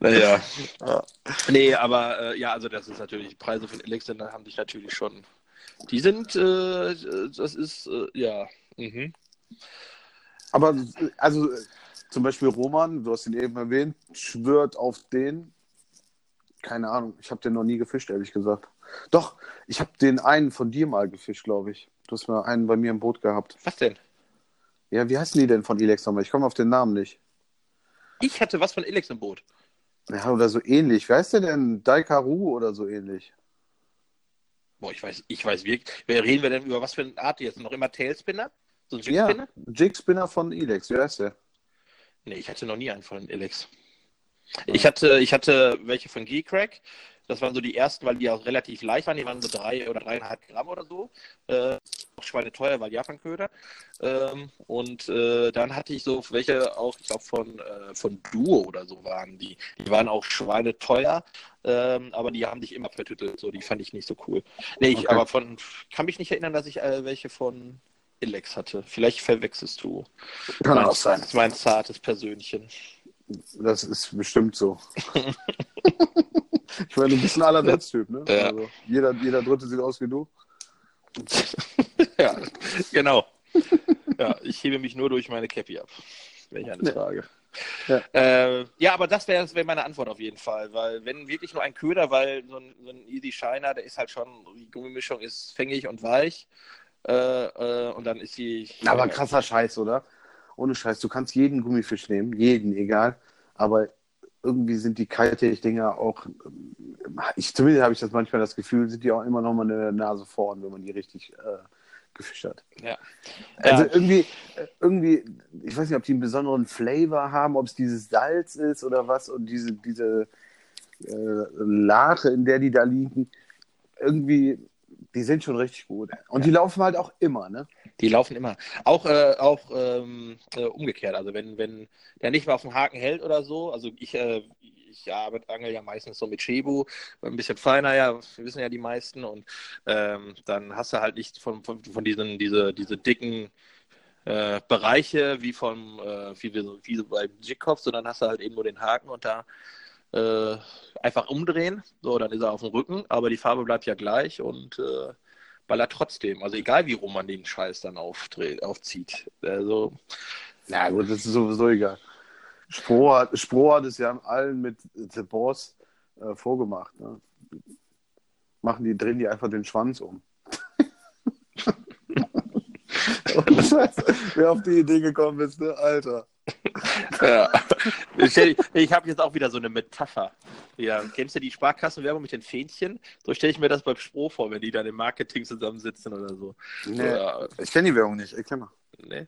Naja. Ja. Nee, aber äh, ja, also das ist natürlich, die Preise von Elixir haben sich natürlich schon. Die sind, äh, das ist, äh, ja. Mhm. Aber also zum Beispiel Roman, du hast ihn eben erwähnt, schwört auf den. Keine Ahnung, ich habe den noch nie gefischt, ehrlich gesagt. Doch, ich habe den einen von dir mal gefischt, glaube ich. Du hast mal einen bei mir im Boot gehabt. Was denn? Ja, wie heißen die denn von Elex nochmal? Ich komme auf den Namen nicht. Ich hatte was von Elex im Boot. Ja, oder so ähnlich. Wie heißt der denn? Daikaru oder so ähnlich? Boah, ich weiß, ich weiß wirklich. Wer reden wir denn über was für eine Art jetzt? Noch immer Tailspinner? So ein Jigspinner? Ja, Jigspinner von Elex. Wie heißt der? Nee, ich hatte noch nie einen von Elex. Ich hatte, ich hatte welche von G-Crack. Das waren so die ersten, weil die auch relativ leicht waren. Die waren so drei oder dreieinhalb Gramm oder so. Auch schweineteuer, weil Japanköder. Ähm, und äh, dann hatte ich so welche auch, ich glaube, von, äh, von Duo oder so waren die. Die waren auch schweineteuer, ähm, aber die haben dich immer vertüttelt. So, die fand ich nicht so cool. Nee, ich okay. aber von, kann mich nicht erinnern, dass ich äh, welche von Elex hatte. Vielleicht verwechselst du. Kann mein, auch sein. Das ist mein zartes Persönchen. Das ist bestimmt so. Ich meine, du bist ein Allerweltstyp, ne? Ja. Also, jeder, jeder Dritte sieht aus wie du. Ja, genau. Ja, ich hebe mich nur durch meine Cappy ab. Ich eine Frage. Ja. Äh, ja, aber das wäre wär meine Antwort auf jeden Fall, weil wenn wirklich nur ein Köder, weil so ein, so ein Easy Shiner, der ist halt schon, die Gummimischung ist fängig und weich äh, äh, und dann ist die... Aber krasser Scheiß, oder? Ohne Scheiß, du kannst jeden Gummifisch nehmen, jeden, egal, aber irgendwie sind die Kaltech-Dinger auch, ich, zumindest habe ich das manchmal das Gefühl, sind die auch immer noch mal eine Nase vorn, wenn man die richtig äh, gefischt hat. Ja. Also ja. irgendwie, irgendwie, ich weiß nicht, ob die einen besonderen Flavor haben, ob es dieses Salz ist oder was und diese, diese äh, Lache, in der die da liegen. Irgendwie Die sind schon richtig gut. Und die laufen halt auch immer, ne? Die laufen immer. Auch, äh, auch ähm, äh, umgekehrt. Also wenn, wenn der nicht mal auf dem Haken hält oder so, also ich, äh, ich arbeite angel ja meistens so mit Shebu, ein bisschen feiner, ja, wissen ja die meisten. Und ähm, dann hast du halt nicht von, von, von diesen diese, diese dicken äh, Bereiche wie vom äh, wie, wie so bei Jigkopf, sondern hast du halt eben nur den Haken und da äh, einfach umdrehen, so, dann ist er auf dem Rücken, aber die Farbe bleibt ja gleich und äh, ballert trotzdem. Also egal, wie rum man den Scheiß dann aufdreht, aufzieht. Also, Na gut, das ist sowieso egal. Spro hat, Spro hat es ja allen mit The Boss äh, vorgemacht. Ne? Machen die, drehen die einfach den Schwanz um. Wer auf die Idee gekommen ist, ne? Alter. Ja. Ich, habe jetzt auch wieder so eine Metapher. Ja, kennst du die Sparkassenwerbung mit den Fähnchen? So stelle ich mir das bei Spro vor, wenn die dann im Marketing zusammensitzen oder so. Nee, ja. Ich kenne die Werbung nicht, erklär mal. Nee.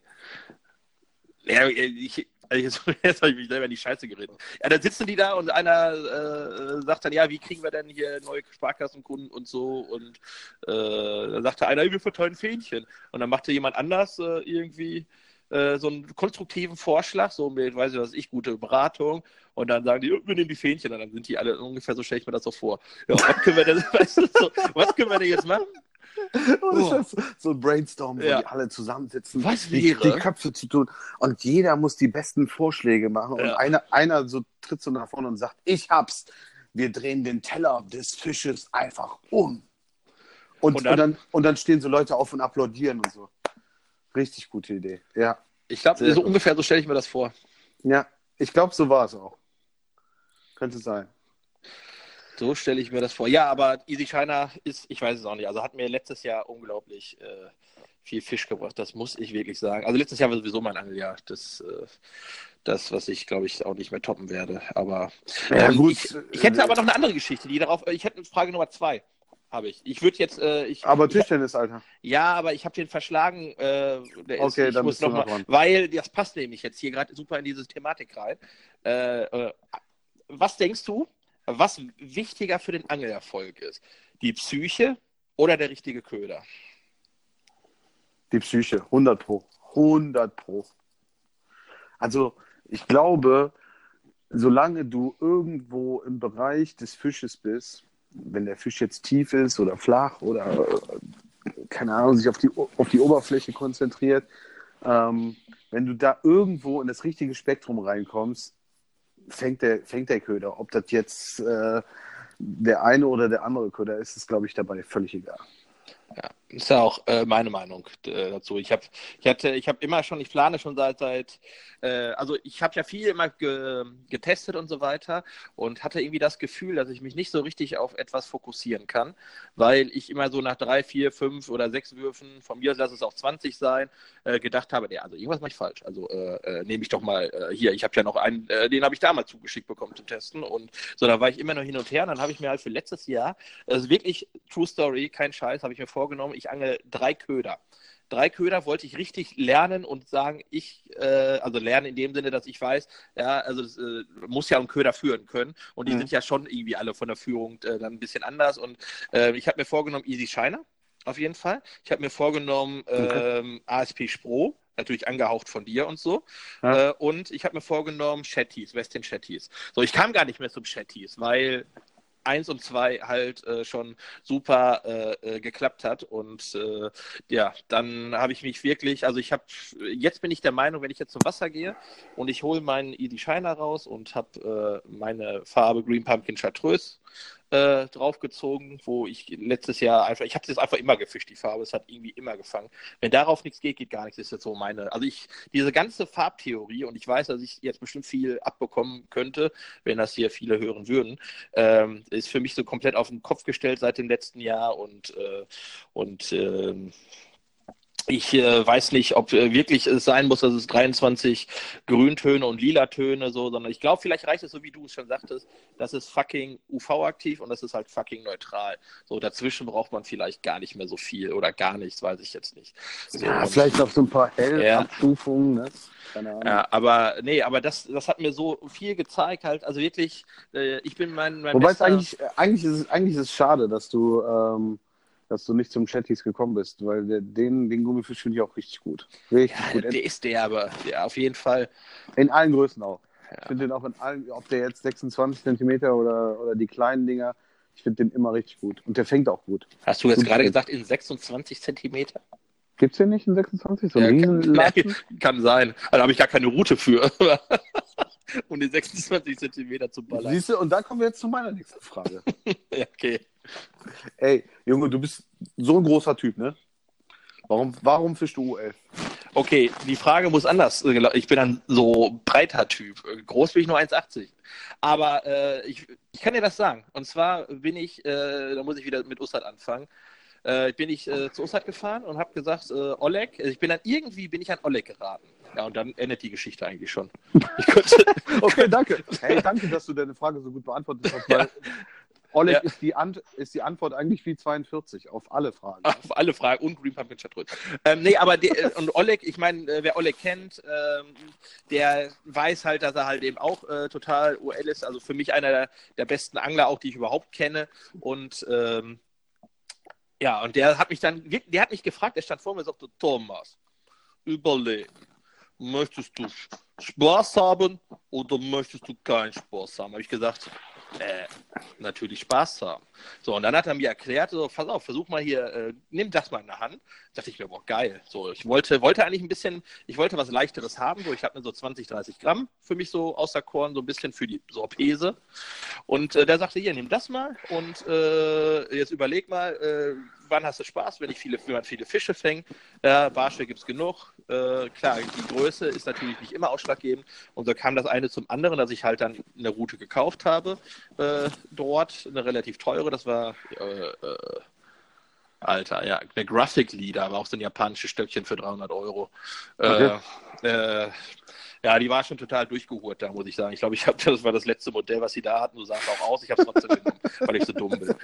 Ja, ich, also jetzt, jetzt habe ich mich selber in die Scheiße geredet. Ja, dann sitzen die da und einer äh, sagt dann, ja, wie kriegen wir denn hier neue Sparkassenkunden und so? Und äh, dann sagte einer, wir verteilen Fähnchen. Und dann machte jemand anders äh, irgendwie äh, so einen konstruktiven Vorschlag, so mit, weiß ich was ich, gute Beratung. Und dann sagen die, wir nehmen die Fähnchen. Und dann sind die alle ungefähr so, stelle ich mir das so vor. Ja, was können wir denn, weißt du, so, was können wir denn jetzt machen? Oh. So ein Brainstorm, wo ja. die alle zusammensitzen, Was die, die, Köpfe zu tun. Und jeder muss die besten Vorschläge machen. Ja. Und einer, einer so tritt so nach vorne und sagt, ich hab's. Wir drehen den Teller des Fisches einfach um. Und, und, dann, und, dann, und dann stehen so Leute auf und applaudieren und so. Richtig gute Idee. Ja. Ich glaube, so ungefähr so stelle ich mir das vor. Ja, ich glaube, so war es auch. Könnte sein. So stelle ich mir das vor. Ja, aber Easy China ist, ich weiß es auch nicht, also hat mir letztes Jahr unglaublich äh, viel Fisch gebracht, das muss ich wirklich sagen. Also letztes Jahr war sowieso mein Angeljahr. Das, äh, das was ich, glaube ich, auch nicht mehr toppen werde. Aber ja, ähm, gut. Ich, ich, hätte aber noch eine andere Geschichte, die darauf, ich hätte Frage Nummer zwei. Habe ich. Ich würde jetzt. Äh, ich, aber Tischtennis, Alter. Ja, aber ich habe den verschlagen. Äh, okay, ist, dann muss noch mal, Weil das passt nämlich jetzt hier gerade super in diese Thematik rein. Äh, äh was denkst du, was wichtiger für den Angelerfolg ist. Die Psyche oder der richtige Köder? Die Psyche, 100 Pro. 100 Pro. Also, ich glaube, solange du irgendwo im Bereich des Fisches bist, wenn der Fisch jetzt tief ist oder flach oder, keine Ahnung, sich auf die, auf die Oberfläche konzentriert, ähm, wenn du da irgendwo in das richtige Spektrum reinkommst, fängt der, fängt der Köder. Ob das jetzt äh, der eine oder der andere Köder ist, ist, glaube ich, dabei völlig egal. Ist ja auch äh, meine Meinung äh, dazu. Ich habe ich hatte, ich habe immer schon, ich plane schon seit, seit äh, also ich habe ja viel immer ge, getestet und so weiter und hatte irgendwie das Gefühl, dass ich mich nicht so richtig auf etwas fokussieren kann, weil ich immer so nach drei, vier, fünf oder sechs Würfen, von mir lass es auch 20 sein, äh, gedacht habe, nee, also irgendwas mache ich falsch. Also äh, äh, nehme ich doch mal hier, ich habe ja noch einen, den habe ich damals zugeschickt bekommen zum Testen und so, da war ich immer noch hin und her und dann habe ich mir halt für letztes Jahr, das ist wirklich True Story, kein Scheiß, habe ich mir vorgenommen, ich angel drei Köder. Drei Köder wollte ich richtig lernen und sagen, ich, äh, also lernen in dem Sinne, dass ich weiß, ja, also das äh, muss ja einen Köder führen können und die mhm. sind ja schon irgendwie alle von der Führung äh, dann ein bisschen anders und äh, ich habe mir vorgenommen, Easy Shiner auf jeden Fall. Ich habe mir vorgenommen, okay. ähm, ASP Spro, natürlich angehaucht von dir und so. Ja. Äh, und ich habe mir vorgenommen, Chatties, Westin Chatties. So, ich kam gar nicht mehr zum Chatties, weil 1 und 2 halt äh, schon super äh, äh, geklappt hat. Und äh, ja, dann habe ich mich wirklich, also ich habe, jetzt bin ich der Meinung, wenn ich jetzt zum Wasser gehe und ich hole meinen Easy Shiner raus und habe äh, meine Farbe Green Pumpkin Chartreuse äh, draufgezogen, wo ich letztes Jahr einfach, ich habe es jetzt einfach immer gefischt, die Farbe, es hat irgendwie immer gefangen. Wenn darauf nichts geht, geht gar nichts, ist jetzt so meine, also ich, diese ganze Farbtheorie und ich weiß, dass ich jetzt bestimmt viel abbekommen könnte, wenn das hier viele hören würden, ähm, ist für mich so komplett auf den Kopf gestellt seit dem letzten Jahr und, äh, und ähm, ich äh, weiß nicht, ob äh, wirklich es sein muss, dass es 23 Grüntöne und Lilatöne so, sondern ich glaube, vielleicht reicht es so, wie du es schon sagtest, das ist fucking UV-aktiv und das ist halt fucking neutral. So dazwischen braucht man vielleicht gar nicht mehr so viel oder gar nichts, weiß ich jetzt nicht. So, ja, vielleicht noch so ein paar Hellabstufungen, ja. ne? Ja, aber nee, aber das, das hat mir so viel gezeigt, halt, also wirklich, äh, ich bin mein, mein Wobei es eigentlich, eigentlich ist es eigentlich ist es schade, dass du ähm, dass du nicht zum Chatties gekommen bist, weil der, den, den Gummifisch finde ich auch richtig gut. Richtig Ja, gut. der ist der, aber der auf jeden Fall. In allen Größen auch. Ich finde den auch in allen, ob der jetzt 26 Zentimeter oder, oder die kleinen Dinger, ich finde den immer richtig gut. Und der fängt auch gut. Hast du jetzt Gut gerade fängt. gesagt, in 26 Zentimeter? Gibt's den nicht in 26? So Ja, kann, Latschen? kann sein. Also habe ich gar keine Route für. um die 26 Zentimeter zu ballern. Siehst du, und da kommen wir jetzt zu meiner nächsten Frage. Ja, okay. Ey, Junge, du bist so ein großer Typ, ne? Warum, warum fischst du U11? Okay, die Frage muss anders. Ich bin ein so breiter Typ. Groß bin ich nur 1,80. Aber äh, ich, ich kann dir das sagen. Und zwar bin ich, äh, da muss ich wieder mit Ussat anfangen, äh, bin ich äh, zu Ussat gefahren und habe gesagt, äh, Oleg, ich bin dann irgendwie bin ich an Oleg geraten. Ja, und dann endet die Geschichte eigentlich schon. Ich konnte, Okay, danke. Hey, danke, dass du deine Frage so gut beantwortet hast, weil Oleg Ja. ist, die Ant ist die Antwort eigentlich wie 42 auf alle Fragen. Auf alle Fragen und Green Pumpkin Chatröd. Ähm, nee, aber der, äh, und Oleg, ich meine, äh, wer Oleg kennt, ähm, der weiß halt, dass er halt eben auch äh, total UL ist. Also für mich einer der, der besten Angler auch, die ich überhaupt kenne. Und ähm, ja, und der hat mich dann, der hat mich gefragt, der stand vor mir und sagte, Thomas, überleg, möchtest du Spaß haben oder möchtest du keinen Spaß haben? Habe ich gesagt, äh, natürlich Spaß haben. So, und dann hat er mir erklärt, so, pass auf, versuch mal hier, äh, nimm das mal in der Hand. Da dachte ich mir, boah, geil. So, ich wollte, wollte eigentlich ein bisschen, ich wollte was Leichteres haben, so, ich habe mir so 20, 30 Gramm für mich so außer Korn, so ein bisschen für die Sorpese. Und äh, der sagte, hier, nimm das mal und äh, jetzt überleg mal, äh, wann hast du Spaß, wenn ich viele, wenn man viele Fische fängt. Ja, Barsche gibt es genug. Äh, klar, die Größe ist natürlich nicht immer ausschlaggebend. Und so kam das eine zum anderen, dass ich halt dann eine Route gekauft habe äh, dort, eine relativ teure. Das war äh, äh, Alter, ja, eine Graphic Leader, aber auch so ein japanisches Stöckchen für 300 Euro. Okay. Ja, die war schon total durchgehurt da, muss ich sagen. Ich glaube, ich habe das war das letzte Modell, was sie da hatten. So sah es auch aus. Ich habe es trotzdem genommen, weil ich so dumm bin.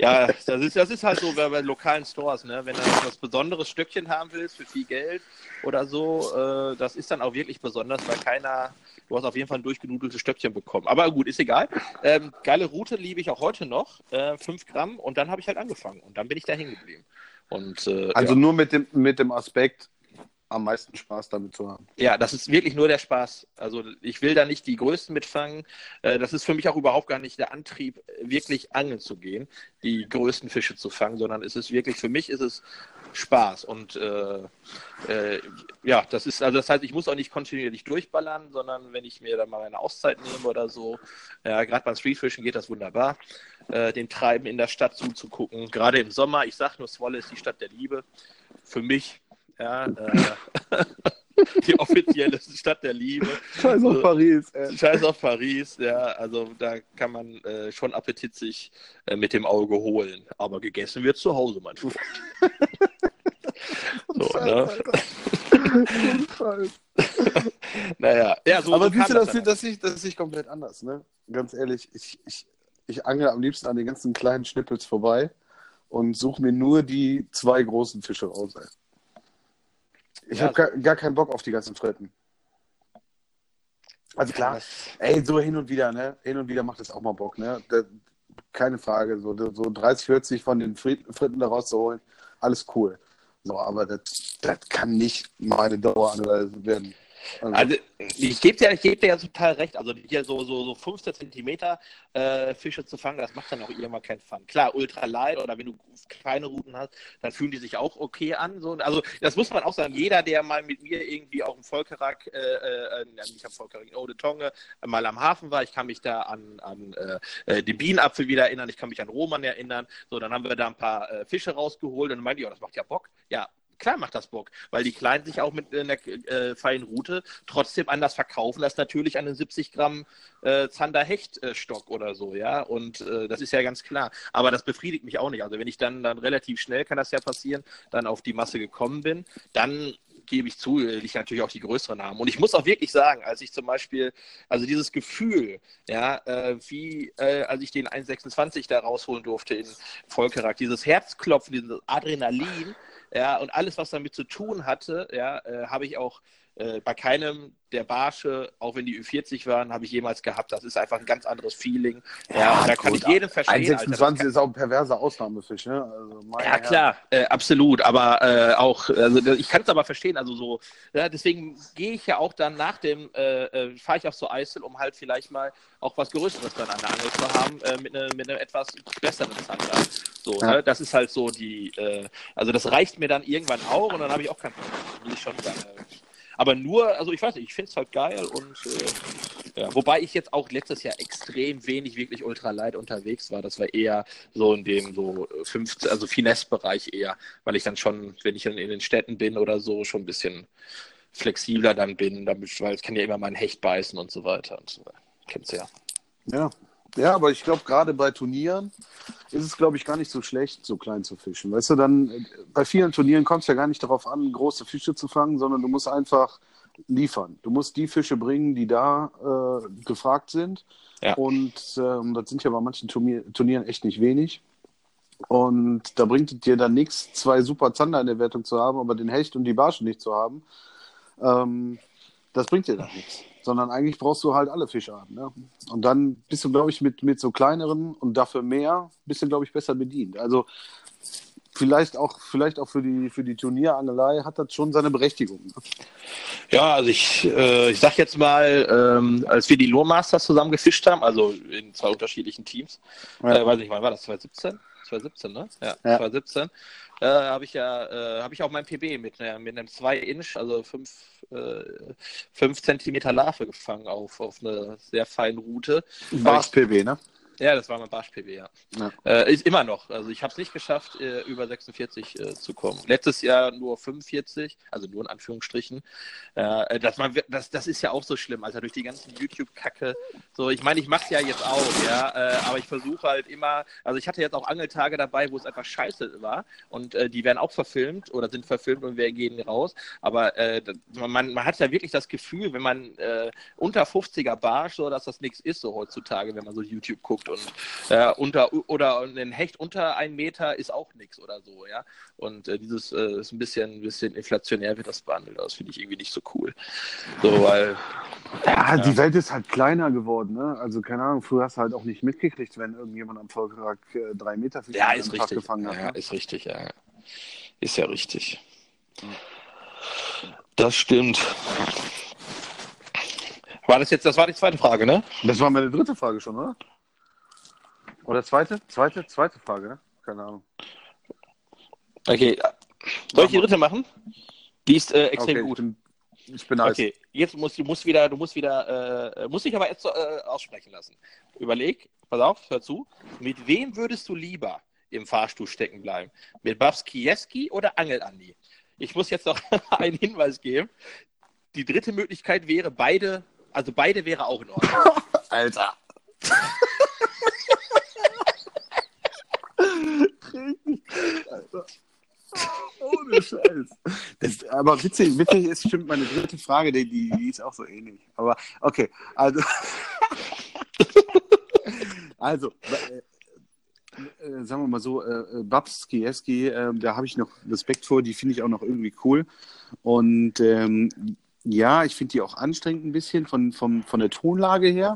Ja, das ist, das ist halt so bei, bei lokalen Stores, ne? Wenn du was besonderes Stöckchen haben willst für viel Geld oder so, äh, das ist dann auch wirklich besonders, weil keiner, du hast auf jeden Fall ein durchgenudeltes Stöckchen bekommen. Aber gut, ist egal. Ähm, geile Route liebe ich auch heute noch, äh, 5 Gramm und dann habe ich halt angefangen und dann bin ich da hängen geblieben. Und äh, Also ja. nur mit dem, mit dem Aspekt, am meisten Spaß damit zu haben. Ja, das ist wirklich nur der Spaß. Also ich will da nicht die Größten mitfangen. Äh, Das ist für mich auch überhaupt gar nicht der Antrieb, wirklich angeln zu gehen, die größten Fische zu fangen, sondern es ist wirklich, für mich ist es Spaß. Und äh, äh, ja, das ist, also das heißt, ich muss auch nicht kontinuierlich durchballern, sondern wenn ich mir dann mal eine Auszeit nehme oder so, ja, gerade beim Streetfischen geht das wunderbar, äh, dem Treiben in der Stadt zuzugucken. Gerade im Sommer, ich sag nur, Zwolle ist die Stadt der Liebe. Für mich, ja, äh, die offizielle Stadt der Liebe. Scheiß auf Paris, ey. Scheiß auf Paris, ja, also da kann man äh, schon Appetit sich äh, mit dem Auge holen. Aber gegessen wird zu Hause, mein Freund. so, ne? Scheiß. Naja, ja, so, Aber so siehst du, das, das, ich, das ich komplett anders, ne? Ganz ehrlich, ich, ich, ich angel am liebsten an den ganzen kleinen Schnippels vorbei und suche mir nur die zwei großen Fische raus, ey. Ich Ja, habe gar, gar keinen Bock auf die ganzen Fritten. Also klar, Das- ey, so hin und wieder, ne? Hin und wieder macht es auch mal Bock, ne? Da, keine Frage, so, so 30, 40 von den Frit- Fritten da rauszuholen, alles cool. So, aber das, das kann nicht meine Daueranreise werden. Also ich gebe dir, geb dir ja total recht. Also hier so, so, so 15 Zentimeter äh, Fische zu fangen, das macht dann auch irgendwann keinen Fun. Klar, ultra light oder wenn du kleine Routen hast, dann fühlen die sich auch okay an. So. Also das muss man auch sagen. Jeder, der mal mit mir irgendwie auf dem Volkerak, äh, äh, nicht am Volkerak, in Ode Tonge, mal am Hafen war, ich kann mich da an, an äh, äh, den Bienenapfel wieder erinnern, ich kann mich an Roman erinnern. So, dann haben wir da ein paar äh, Fische rausgeholt und dann meinte ich, oh, das macht ja Bock. Ja, Klar macht das Bock, weil die Kleinen sich auch mit einer äh, feinen Route trotzdem anders verkaufen als natürlich einen 70 Gramm äh, Zander-Hecht-Stock oder so, ja. Und äh, das ist ja ganz klar. Aber das befriedigt mich auch nicht. Also wenn ich dann, dann relativ schnell, kann das ja passieren, dann auf die Masse gekommen bin, dann gebe ich zu, ich natürlich auch die größeren haben. Und ich muss auch wirklich sagen, als ich zum Beispiel, also dieses Gefühl, ja, äh, wie äh, als ich den 1,26 da rausholen durfte in Volkerak, dieses Herzklopfen, dieses Adrenalin, Ja, und alles, was damit zu tun hatte, ja, äh, habe ich auch äh, bei keinem der Barsche, auch wenn die Ü40 waren, habe ich jemals gehabt. Das ist einfach ein ganz anderes Feeling. Ja, ja da kann ich jeden verstehen. 1,26 ist auch ein perverser Ausnahmefisch, ne? Also ja, klar, äh, absolut. Aber äh, auch, also ich kann es aber verstehen. Also so, ja, deswegen gehe ich ja auch dann nach dem, äh, äh fahre ich auch so Eisel, um halt vielleicht mal auch was Größeres dann an der Angel zu haben, äh, mit, ne, mit einem etwas besseren Zander. So, ja. ne? Das ist halt so die, äh, also das reicht mir dann irgendwann auch und dann habe ich auch kein Problem. Muss ich schon sagen. Aber nur, also ich weiß nicht, ich finde es halt geil und äh, ja, wobei ich jetzt auch letztes Jahr extrem wenig wirklich ultralight unterwegs war. Das war eher so in dem so 15, also Finesse-Bereich eher, weil ich dann schon, wenn ich dann in den Städten bin oder so, schon ein bisschen flexibler dann bin, damit, weil es kann ja immer mal ein Hecht beißen und so weiter und so weiter. Kennst du ja. Ja, ja, aber ich glaube, gerade bei Turnieren ist es, glaube ich, gar nicht so schlecht, so klein zu fischen. Weißt du, dann bei vielen Turnieren kommt es ja gar nicht darauf an, große Fische zu fangen, sondern du musst einfach liefern. Du musst die Fische bringen, die da äh, gefragt sind. Ja. Und ähm, das sind ja bei manchen Turnier Turnieren echt nicht wenig. Und da bringt es dir dann nichts, zwei super Zander in der Wertung zu haben, aber den Hecht und die Barsche nicht zu haben. Ähm, das bringt dir dann nichts sondern eigentlich brauchst du halt alle Fischarten. Ne? Und dann bist du, glaube ich, mit, mit so kleineren und dafür mehr, bist du, glaube ich, besser bedient. Also vielleicht auch, vielleicht auch für die, für die Turnierangelei hat das schon seine Berechtigung. Ne? Ja, also ich, äh, ich sag jetzt mal, ähm, als wir die Lure Masters zusammen gefischt haben, also in zwei unterschiedlichen Teams, ja. äh, weiß ich, wann war das? 2017? 2017, ne? Ja, ja. 2017 äh, habe ich ja, äh, habe ich auch mein PB mit, äh, mit einem 2-Inch, also 5 5 cm Larve gefangen auf, auf eine sehr feine Route. Bars PB, ne? Ja, das war mein Barsch-PB, ja. ja. Äh, ist immer noch. Also ich habe es nicht geschafft, äh, über 46 äh, zu kommen. Letztes Jahr nur 45, also nur in Anführungsstrichen. Äh, das, man, das, das ist ja auch so schlimm, Alter, durch die ganzen YouTube-Kacke. So, ich meine, ich mache es ja jetzt auch, ja, äh, aber ich versuche halt immer, also ich hatte jetzt auch Angeltage dabei, wo es einfach scheiße war und äh, die werden auch verfilmt oder sind verfilmt und wir gehen raus. Aber man, man hat ja wirklich das Gefühl, wenn man unter 50er Barsch, so dass das nichts ist, so heutzutage, wenn man so YouTube guckt geguckt und äh, unter oder ein Hecht unter einem Meter ist auch nichts oder so, ja. Und äh, dieses äh, ist ein bisschen, ein bisschen inflationär wird das behandelt. Das finde ich irgendwie nicht so cool. So, weil. Ja, ja, die Welt ist halt kleiner geworden, ne? Also keine Ahnung, früher hast du halt auch nicht mitgekriegt, wenn irgendjemand am Volkertag äh, drei Meter Fisch ja, ist richtig. gefangen hat. Ja, ne? ist richtig, ja. Ist ja richtig. Das stimmt. War das jetzt, das war die zweite Frage, ne? Das war meine dritte Frage schon, oder? Oder zweite? Zweite, zweite Frage, ne? Keine Ahnung. Okay. Soll ich die dritte machen? Die ist äh, extrem okay, gut. Ich bin, bin Okay, jetzt musst du musst wieder, du musst wieder, äh, musst dich aber jetzt äh, aussprechen lassen. Überleg, pass auf, hör zu. Mit wem würdest du lieber im Fahrstuhl stecken bleiben? Mit Babs Kieski oder Angel Andi? Ich muss jetzt noch einen Hinweis geben. Die dritte Möglichkeit wäre beide, also beide wäre auch in Ordnung. Alter. Ohne Scheiß. Das, aber witzig, witzig ist, stimmt, meine dritte Frage, die, die ist auch so ähnlich. Aber okay, also. also, äh, äh, sagen wir mal so, äh, Babs Kieski, äh, da habe ich noch Respekt vor, die finde ich auch noch irgendwie cool. Und ähm, ja, ich finde die auch anstrengend ein bisschen von, von, von der Tonlage her.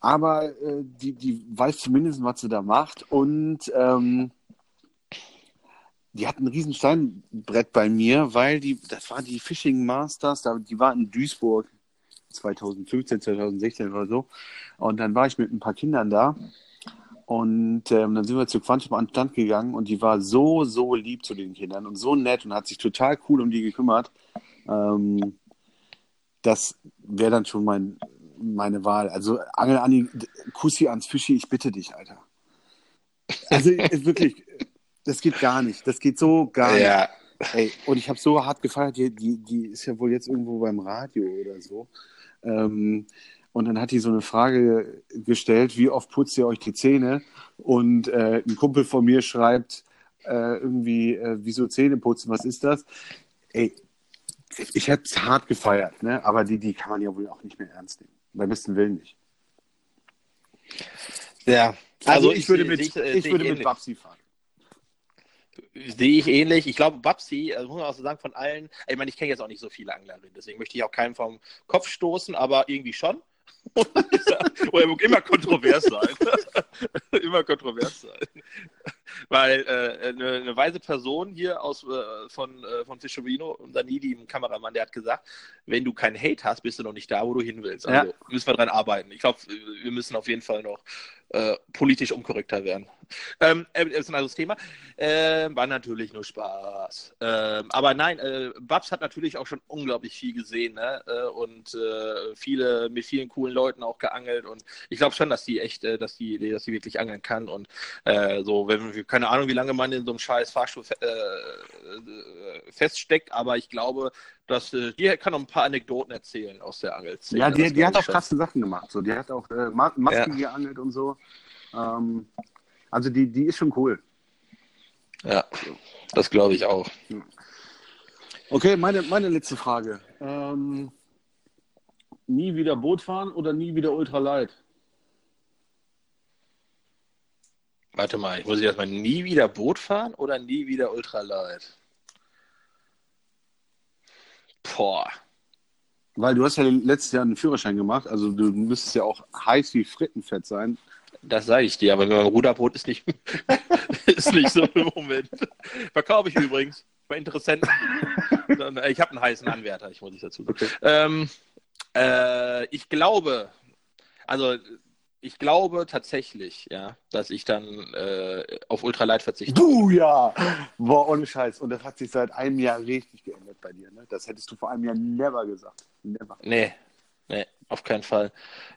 Aber äh, die, die weiß zumindest, was sie da macht. Und ähm, die hat ein riesen Steinbrett bei mir, weil die, das war die Fishing Masters, die war in Duisburg 2015, 2016 oder so. Und dann war ich mit ein paar Kindern da. Und ähm, dann sind wir zu Quantum an den Stand gegangen und die war so, so lieb zu den Kindern und so nett und hat sich total cool um die gekümmert. Ähm, das wäre dann schon mein, meine Wahl. Also Angel Anni, Kussi ans Fischi, ich bitte dich, Alter. Also wirklich, das geht gar nicht. Das geht so gar ja. nicht. Ey, und ich habe so hart gefeiert, die, die, die ist ja wohl jetzt irgendwo beim Radio oder so. Ähm, und dann hat die so eine Frage gestellt, wie oft putzt ihr euch die Zähne? Und äh, ein Kumpel von mir schreibt äh, irgendwie, äh, wieso Zähne putzen, was ist das? Ey, ich hätte es hart gefeiert, ne? aber die, die kann man ja wohl auch nicht mehr ernst nehmen. Beim besten Willen nicht. Ja, also, also ich, ich, würde mit, ich, ich würde mit Babsi fahren. Sehe ich ähnlich. Ich glaube, Babsi, also muss man auch so sagen, von allen, ich meine, ich kenne jetzt auch nicht so viele Anglerinnen, deswegen möchte ich auch keinen vom Kopf stoßen, aber irgendwie schon. Oder er muss immer kontrovers sein. immer kontrovers sein. Weil äh, eine, eine, weise Person hier aus, äh, von, äh, von Fischerino, unser Nidi, Kameramann, der hat gesagt, wenn du keinen Hate hast, bist du noch nicht da, wo du hin willst. Also ja. müssen wir dran arbeiten. Ich glaube, wir müssen auf jeden Fall noch äh, politisch unkorrekter werden. Ähm, äh, das ist ein anderes Thema. Äh, war natürlich nur Spaß. Ähm, aber nein, äh, Babs hat natürlich auch schon unglaublich viel gesehen ne? Äh, und äh, viele mit vielen coolen Leuten auch geangelt und ich glaube schon, dass die echt, äh, dass die, dass die wirklich angeln kann und so, wenn keine Ahnung, wie lange man in so einem scheiß Fahrstuhl feststeckt, aber ich glaube, dass die kann noch ein paar Anekdoten erzählen aus der Angelszene. Ja, die, die hat auch krasse Sachen gemacht. So, die hat auch Masken ja. geangelt und so. Ähm, also die, die ist schon cool. Ja, das glaube ich auch. Okay, meine, meine letzte Frage. Ähm, nie wieder Boot fahren oder nie wieder Ultralight? Warte mal, ich muss erstmal nie wieder Boot fahren oder nie wieder Ultralight? Boah. Weil du hast ja letztes Jahr einen Führerschein gemacht, also du müsstest ja auch heiß wie Frittenfett sein. Das sage ich dir, aber meinem Ruderboot ist nicht, ist nicht so im Moment. Verkaufe ich übrigens bei Interessenten. Äh, ich habe einen heißen Anwärter, ich muss ich dazu sagen. Okay. Ähm, äh, ich glaube, also ich glaube tatsächlich, ja, dass ich dann äh, auf Ultralight verzichte. Du ja! Boah, ohne Scheiß. Und das hat sich seit einem Jahr richtig geändert bei dir, ne? Das hättest du vor einem Jahr never gesagt. Never. Nee, nee, auf keinen Fall.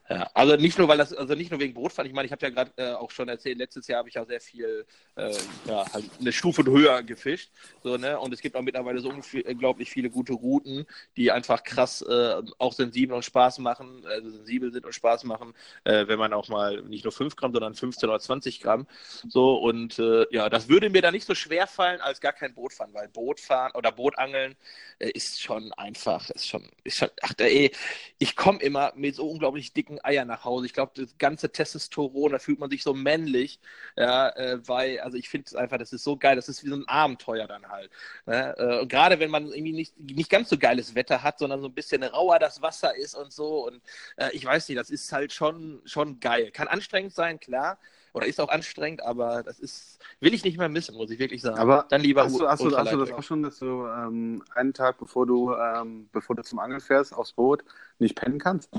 Ja, also nicht nur, weil das, also nicht nur wegen Brotfahren. Ich meine, ich habe ja gerade äh, auch schon erzählt, letztes Jahr habe ich ja sehr viel, äh, ja, halt eine Stufe höher gefischt. So, ne? Und es gibt auch mittlerweile so unglaublich viele gute Routen, die einfach krass äh, auch sensibel und Spaß machen, also sensibel sind und Spaß machen, äh, wenn man auch mal nicht nur 5 Gramm, sondern 15 oder 20 Gramm. So, und äh, ja, das würde mir da nicht so schwer fallen, als gar kein Boot fahren, weil Bootfahren oder Bootangeln äh, ist schon einfach, ist schon, ist schon, ach, ey, ich komme immer mit so unglaublich dicken Eier nach Hause. Ich glaube, das ganze Testosteron, da fühlt man sich so männlich, ja, äh, weil, also ich finde es einfach, das ist so geil, das ist wie so ein Abenteuer dann halt. Ne? Äh, und gerade wenn man irgendwie nicht, nicht ganz so geiles Wetter hat, sondern so ein bisschen rauer das Wasser ist und so und äh, ich weiß nicht, das ist halt schon, schon geil. Kann anstrengend sein, klar, oder ist auch anstrengend, aber das ist, will ich nicht mehr missen, muss ich wirklich sagen. Aber dann lieber hast du, hast du, hast du das auch schon, dass du ähm, einen Tag bevor du, ähm, bevor du zum Angeln fährst, aufs Boot nicht pennen kannst?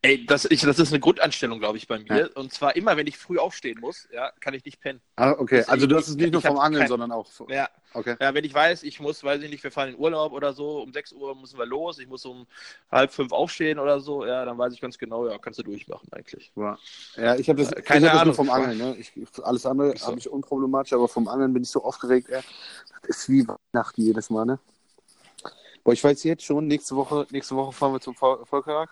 Ey, das, ich, das ist eine Grundanstellung, glaube ich, bei mir. Ja. Und zwar immer, wenn ich früh aufstehen muss, ja, kann ich nicht pennen. Ah, okay. also du hast es nicht nur vom Angeln, kein, sondern auch. Vom, ja. Okay. Ja, wenn ich weiß, ich muss, weiß ich nicht, wir fahren in Urlaub oder so, um 6 Uhr müssen wir los, ich muss um halb fünf aufstehen oder so, ja, dann weiß ich ganz genau, ja, kannst du durchmachen eigentlich. Ja, ja ich habe das, äh, keine ich hab Ahnung, vom Angeln, ne? Ich, alles andere so. habe ich unproblematisch, aber vom Angeln bin ich so aufgeregt, ey. Das ist wie Weihnachten jedes Mal, ne? Boah, ich weiß jetzt schon, nächste Woche, nächste Woche fahren wir zum Volkerag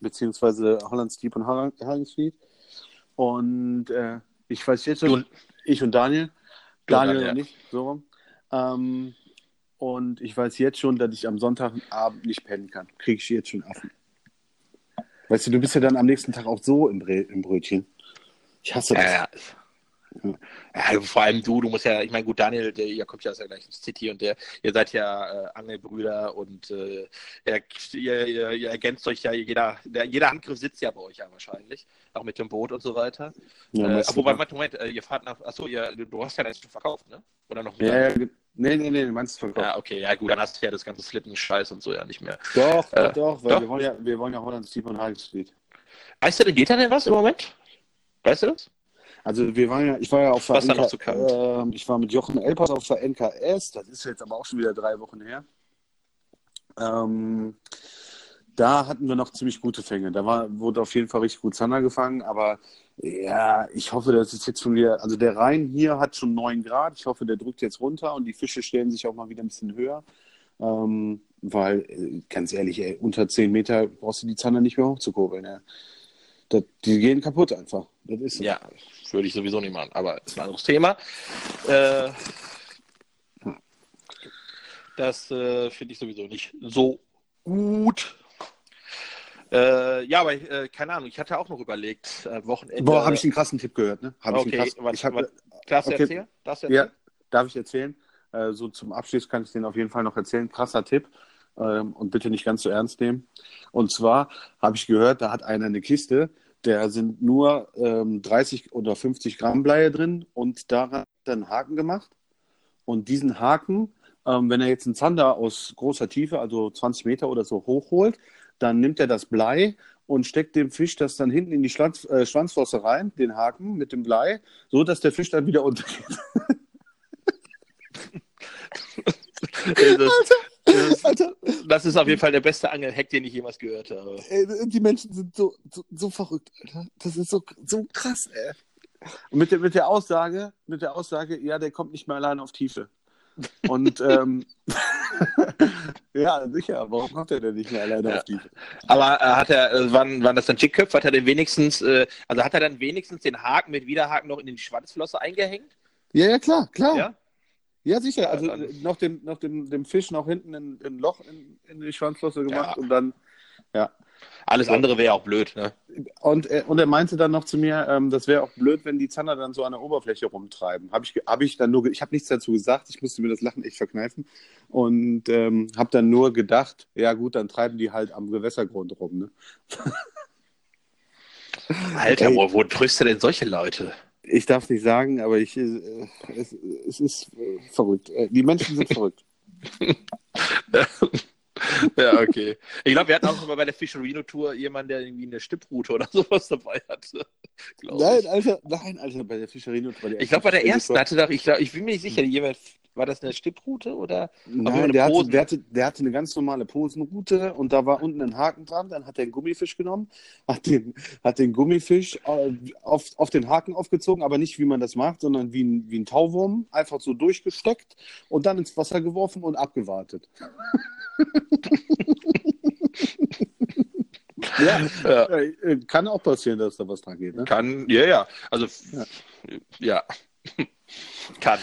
beziehungsweise Holland Deep und Hagen Street. Und äh, ich weiß jetzt schon, ich und Daniel, Daniel ja. und ich, so rum. Ähm, und ich weiß jetzt schon, dass ich am Sonntagabend nicht pennen kann. Kriege ich jetzt schon Affen. Weißt du, du bist ja dann am nächsten Tag auch so im, Brä im Brötchen. Ich hasse das. Ja, ja. Ja, vor allem du, du musst ja, ich meine, gut, Daniel, der, ihr kommt ja aus der gleichen City und der, ihr seid ja äh, Angelbrüder und äh, ihr, ihr, ihr, ergänzt euch ja, jeder, der, jeder Handgriff sitzt ja bei euch ja wahrscheinlich, auch mit dem Boot und so weiter. Ja, äh, wobei, Moment, Moment, äh, ihr fahrt nach, achso, ihr, du hast ja das schon verkauft, ne? Oder noch mehr? Ja, ja, nee, nee, nee, du meinst verkauft. Ja, okay, ja gut, dann hast du ja das ganze Slitten-Scheiß und so ja nicht mehr. Doch, doch, äh, doch, weil doch? Wir, wollen ja, wir wollen ja Holland Steep und High Street. Weißt du geht da denn was im Moment? Weißt du das? Also wir waren ja, ich war ja auf der NK, äh, ich war mit Jochen Elpers auf der NKS, das ist jetzt aber auch schon wieder drei Wochen her. Ähm, da hatten wir noch ziemlich gute Fänge. Da war, wurde auf jeden Fall richtig gut Zander gefangen, aber ja, ich hoffe, das ist jetzt schon wieder, also der Rhein hier hat schon 9 Grad, ich hoffe, der drückt jetzt runter und die Fische stellen sich auch mal wieder ein bisschen höher. Ähm, weil, äh, ganz ehrlich, ey, unter 10 Meter brauchst du die Zander nicht mehr hochzukurbeln. Ja. Das, die gehen kaputt einfach. Das ist so. Ja, würde ich sowieso nicht machen, aber ist ein anderes Thema. Äh, das äh, finde ich sowieso nicht so gut. Äh, ja, aber äh, keine Ahnung, ich hatte auch noch überlegt, äh, Wochenende. Boah, habe ich einen krassen Tipp gehört, ne? Hab okay, ich, was, ich hab, was, Darfst du Okay. erzählen? Darfst du Ja, erzählen? darf ich erzählen? Äh, so zum Abschluss kann ich den auf jeden Fall noch erzählen. Krasser Tipp. Ähm, und bitte nicht ganz so ernst nehmen. Und zwar habe ich gehört, da hat einer eine Kiste, da sind nur ähm, 30 oder 50 Gramm Bleie drin und daran hat er einen Haken gemacht. Und diesen Haken, ähm, wenn er jetzt einen Zander aus großer Tiefe, also 20 Meter oder so hochholt, dann nimmt er das Blei und steckt dem Fisch das dann hinten in die Schwanz, äh, Schwanzflosse rein, den Haken mit dem Blei, so dass der Fisch dann wieder untergeht. Das, Alter, das ist auf jeden Fall der beste Angelhack, den ich jemals gehört habe. ey, die Menschen sind so, so, so verrückt, Alter. Das ist so, so krass, ey. Und mit der, mit der Aussage, mit der Aussage, ja, der kommt nicht mehr allein auf Tiefe. Und ähm, ja, sicher, warum kommt er denn nicht mehr alleine Ja. auf Tiefe? Aber äh, hat er, äh, waren, waren das dann Chickköpfe? Hat er denn wenigstens, äh, also hat er dann wenigstens den Haken mit Widerhaken noch in die Schwanzflosse eingehängt? Ja, ja, klar, klar. Ja? Ja, sicher. Also dann- äh, noch, den, noch dem, dem Fisch noch hinten ein, ein Loch in, in die Schwanzflosse gemacht Ja. und dann, ja. Alles andere wäre auch blöd, ne? Und, er- und er meinte dann noch zu mir, ähm, das wäre auch blöd, wenn die Zander dann so an der Oberfläche rumtreiben. Habe ich, hab ich dann nur, ich habe nichts dazu gesagt, ich musste mir das Lachen echt verkneifen und ähm, habe dann nur gedacht, ja gut, dann treiben die halt am Gewässergrund rum. Ne? Alter, Ey. wo, wo triffst du denn solche Leute? Ich darf es nicht sagen, aber ich, äh, es, es ist äh, verrückt. Äh, die Menschen sind verrückt. ja, okay. Ich glaube, wir hatten auch mal bei der Fischerino-Tour jemanden, der irgendwie eine Stipprute oder sowas dabei hatte. Nein, Alter, nein, Alter, bei der Fischerino. Bei der ich glaube, bei der ersten ersten hatte doch, ich, glaub, ich bin mir nicht sicher, jemand, war das eine Stipprute oder? Nein, der hatte, der, hatte, der hatte eine ganz normale Posenroute und da war unten ein Haken dran. Dann hat er einen Gummifisch genommen, hat den, hat den Gummifisch äh, auf, auf den Haken aufgezogen, aber nicht wie man das macht, sondern wie ein, wie ein Tauwurm, einfach so durchgesteckt und dann ins Wasser geworfen und abgewartet. ja, Ja. äh, kann auch passieren, dass da was dran geht. Ne? Kann, ja, ja. Also, ja. Kann.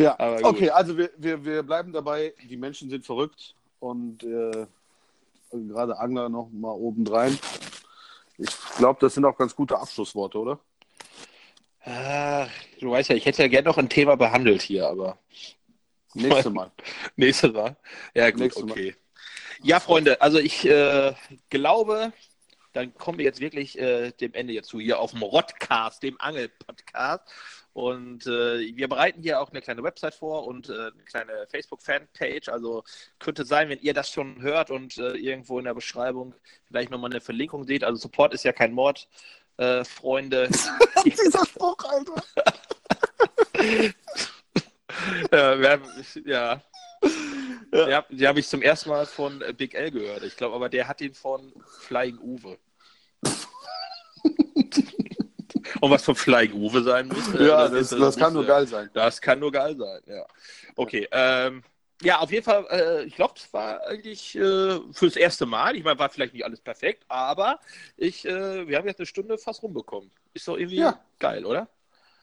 Ja, okay, also wir, wir, wir bleiben dabei, die Menschen sind verrückt und äh, gerade Angler noch mal obendrein. Ich glaube, das sind auch ganz gute Abschlussworte, oder? Ah, du weißt ja, ich hätte ja gerne noch ein Thema behandelt hier, aber Nächstes Mal. nächstes Mal. Ja, gut, Nächstes Mal. okay. Ja, Freunde, also ich äh, glaube, dann kommen wir jetzt wirklich äh, dem Ende jetzt zu, hier auf dem Rodcast, dem Angel-Podcast. Und äh, wir bereiten hier auch eine kleine Website vor und äh, eine kleine Facebook-Fanpage. Also könnte sein, wenn ihr das schon hört und äh, irgendwo in der Beschreibung vielleicht nochmal eine Verlinkung seht. Also Support ist ja kein Mord, äh, Freunde. Dieser Spruch, Alter. ja, wir haben, ja. Ja. Die habe ich zum ersten Mal von Big L gehört. Ich glaube aber, der hat ihn von Flying Uwe. Und was von Flying Uwe sein muss. äh, Ja, das, ist- das kann muss, nur geil sein. Das kann nur geil sein, ja. Okay, ähm, ja, auf jeden Fall, äh, ich glaube, es war eigentlich äh, fürs erste Mal. Ich meine, war vielleicht nicht alles perfekt, aber ich, äh, wir haben jetzt eine Stunde fast rumbekommen. Ist doch irgendwie Ja. geil, oder?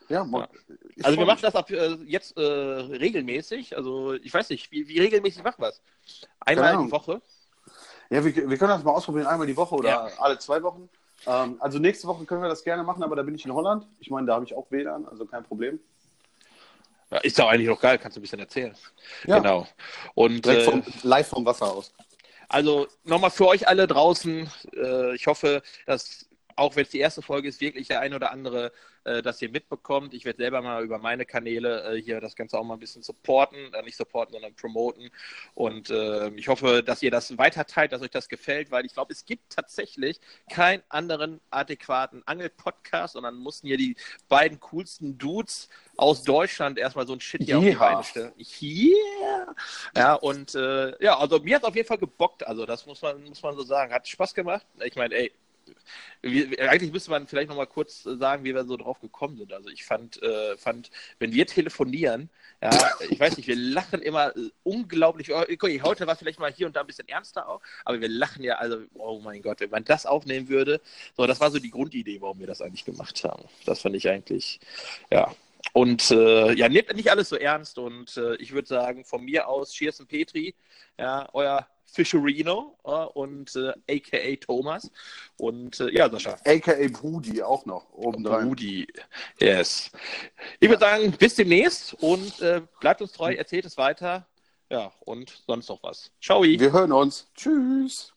Ja, Mann. Ja. Also wir machen das ab äh, jetzt äh, regelmäßig. Also ich weiß nicht, wie, wie regelmäßig machen wir es? Einmal die Woche? Ja, wir, wir können das mal ausprobieren, einmal die Woche oder Ja. alle zwei Wochen. Ähm, also nächste Woche können wir das gerne machen, aber da bin ich in Holland. Ich meine, da habe ich auch WLAN, also kein Problem. Ja, ist doch eigentlich noch geil, kannst du ein bisschen erzählen. Ja. Genau. Und Direkt äh, vom, live vom Wasser aus. Also nochmal für euch alle draußen. Äh, ich hoffe, dass auch wenn es die erste Folge ist, wirklich der ein oder andere äh, das hier mitbekommt. Ich werde selber mal über meine Kanäle äh, hier das Ganze auch mal ein bisschen supporten, äh, nicht supporten, sondern promoten. Und äh, ich hoffe, dass ihr das weiterteilt, dass euch das gefällt, weil ich glaube, es gibt tatsächlich keinen anderen adäquaten Angel-Podcast und dann mussten hier die beiden coolsten Dudes aus Deutschland erstmal so ein Shit hier auf die Yeah. Beine stellen. Yeah! Ja, und äh, ja, also mir hat es auf jeden Fall gebockt. Also das muss man, muss man so sagen. Hat Spaß gemacht. Ich meine, ey, wir, eigentlich müsste man vielleicht noch mal kurz sagen, wie wir so drauf gekommen sind. Also ich fand, äh, fand wenn wir telefonieren, ja, ich weiß nicht, wir lachen immer unglaublich. Oh, okay, heute war vielleicht mal hier und da ein bisschen ernster auch, aber wir lachen ja, also, oh mein Gott, wenn man das aufnehmen würde, so, das war so die Grundidee, warum wir das eigentlich gemacht haben. Das fand ich eigentlich, ja. Und äh, ja, nehmt nicht alles so ernst und äh, ich würde sagen, von mir aus, Cheers und Petri, ja, euer Fischerino äh, und äh, aka Thomas. Und äh, ja, Sascha. AKA Brudi auch noch obendrein. Brudi. Yes. Ich würde sagen, bis demnächst und äh, bleibt uns treu, erzählt es weiter. Ja, und sonst noch was. Ciao. Wir hören uns. Tschüss.